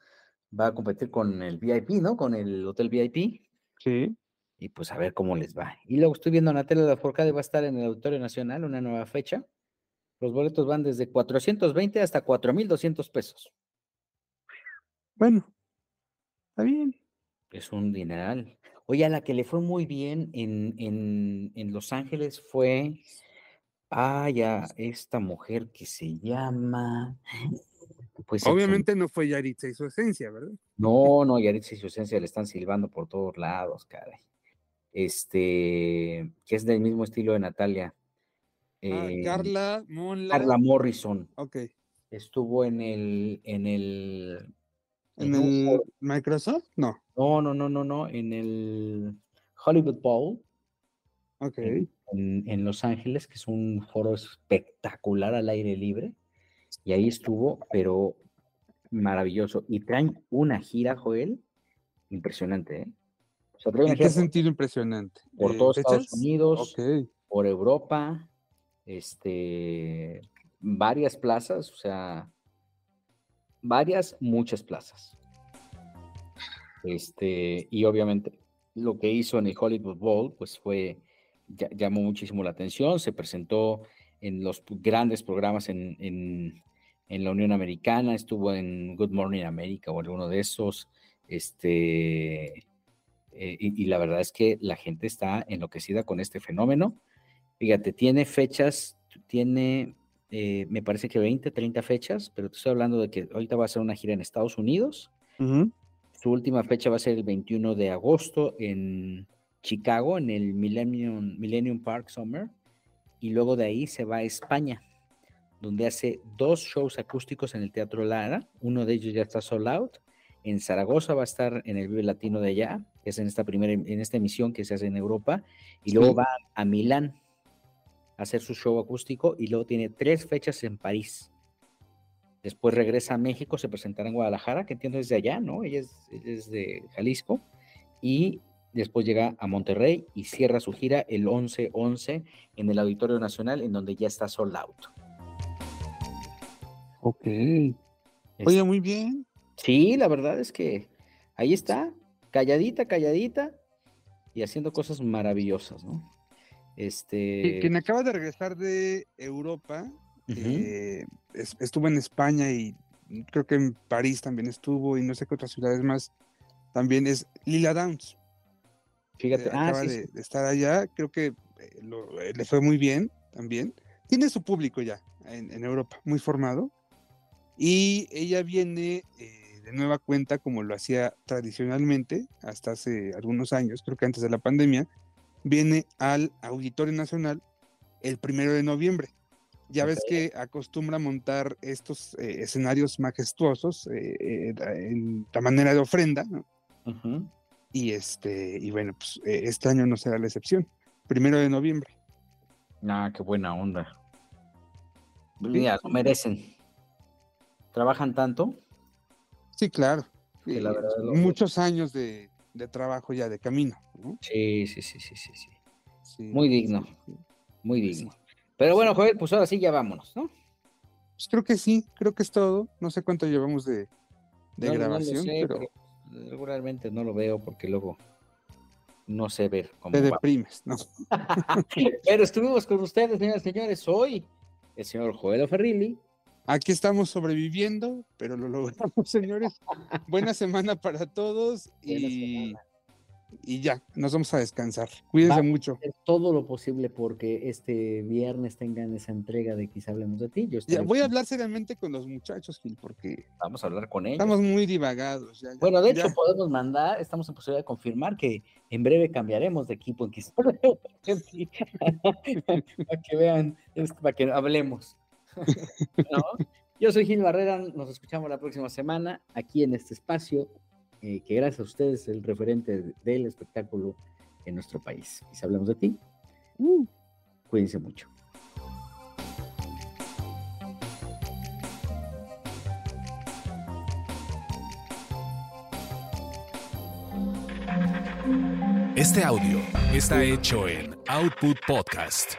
Va a competir con el VIP, ¿no? Con el Hotel VIP. Sí. Y pues a ver cómo les va. Y luego estoy viendo Natalia Lafourcade va a estar en el Auditorio Nacional, una nueva fecha. Los boletos van desde 420 hasta 4,200 pesos. Bueno, está bien. Es un dineral. Oye, a la que le fue muy bien en, en, en Los Ángeles fue ah, ya, esta mujer que se llama. Pues Obviamente no fue Yaritza y su esencia, ¿verdad? No, no, Yaritza y su esencia le están silbando por todos lados, caray. Este, que es del mismo estilo de Natalia. Ah, eh, Carla, Monla. Carla Morrison Ok. estuvo en el, en el, ¿En el Microsoft? No. No, no, no, no, no. En el Hollywood Bowl. Ok. En, en Los Ángeles, que es un foro espectacular al aire libre. Y ahí estuvo, pero maravilloso. Y traen una gira, Joel, impresionante, ¿eh? O sea, traen ¿En qué sentido impresionante? Por Eh, todos ¿fechas? Estados Unidos, por Europa, este, varias plazas, o sea, varias, muchas plazas. Este, y obviamente lo que hizo en el Hollywood Bowl, pues fue, llamó muchísimo la atención, se presentó en los grandes programas en, en- en la Unión Americana, estuvo en Good Morning America o alguno de esos, este, eh, y, y la verdad es que la gente está enloquecida con este fenómeno. Fíjate, tiene fechas, tiene, eh, me parece que 20, 30 fechas, pero te estoy hablando de que ahorita va a ser una gira en Estados Unidos. Su última fecha va a ser el 21 de agosto en Chicago, en el Millennium, Millennium Park Summer. Y luego de ahí se va a España, donde hace dos shows acústicos en el Teatro Lara. Uno de ellos ya está sold out. En Zaragoza va a estar en el Vive Latino de allá, que es en esta primera, en esta emisión que se hace en Europa. Y luego Sí. va a Milán hacer su show acústico. Y luego tiene tres fechas en París. Después regresa a México, se presentará en Guadalajara, que entiendo es de allá, ¿no? Ella es, ella es de Jalisco. Y después llega a Monterrey y cierra su gira el 11-11 en el Auditorio Nacional, en donde ya está sold out. Ok. Oye, muy bien. Sí, la verdad es que ahí está, calladita, calladita y haciendo cosas maravillosas, ¿no? Este. Quien acaba de regresar de Europa, eh, es- estuvo en España y creo que en París también estuvo y no sé qué otras ciudades más. También es Lila Downs. Fíjate, eh, ah, acaba sí, de, sí, de estar allá. Creo que eh, lo- eh, le fue muy bien también. Tiene su público ya en, en Europa, muy formado. Y ella viene eh, de nueva cuenta, como lo hacía tradicionalmente hasta hace algunos años, creo que antes de la pandemia, viene al Auditorio Nacional el primero de noviembre. Ya ves que acostumbra montar estos eh, escenarios majestuosos eh, eh, en la manera de ofrenda, ¿no? Y este, y bueno, pues eh, este año no será la excepción. Primero de noviembre. Ah, qué buena onda. Mira, lo merecen. Trabajan tanto. Sí, claro. La verdad muchos años de, de trabajo ya de camino. ¿no? Sí, sí, sí, sí, sí, sí. Sí, Muy digno. sí. Muy Pues digno. Pero bueno, Joel, pues ahora sí ya vámonos, ¿no? Pues creo que sí, creo que es todo. No sé cuánto llevamos de, de No, no lo grabación, sé, pero pero regularmente no lo veo porque luego no sé ver cómo te va. deprimes, ¿no? (laughs) Pero estuvimos con ustedes, señoras y señores, hoy el señor Joel Ferrilli. Aquí estamos sobreviviendo, pero lo logramos, (laughs) señores. Buena semana para todos y, y ya, nos vamos a descansar. Cuídense Va. mucho. hacer todo lo posible porque este viernes tengan esa entrega de Quizá hablemos de ti. Yo Ya, voy a hablar seriamente con los muchachos, Gil, porque Vamos a hablar con ellos. estamos muy divagados. ya, ya, Bueno, de hecho, podemos mandar, estamos en posibilidad de confirmar que en breve cambiaremos de equipo en Quizá Hablemos de Ti. (laughs) para que vean, es para que hablemos. ¿No? Yo soy Gil Barrera, nos escuchamos la próxima semana aquí en este espacio, eh, que gracias a ustedes es el referente del espectáculo en nuestro país. Quizá hablemos de ti. Uh. Cuídense mucho. Este audio está hecho en Output Podcast.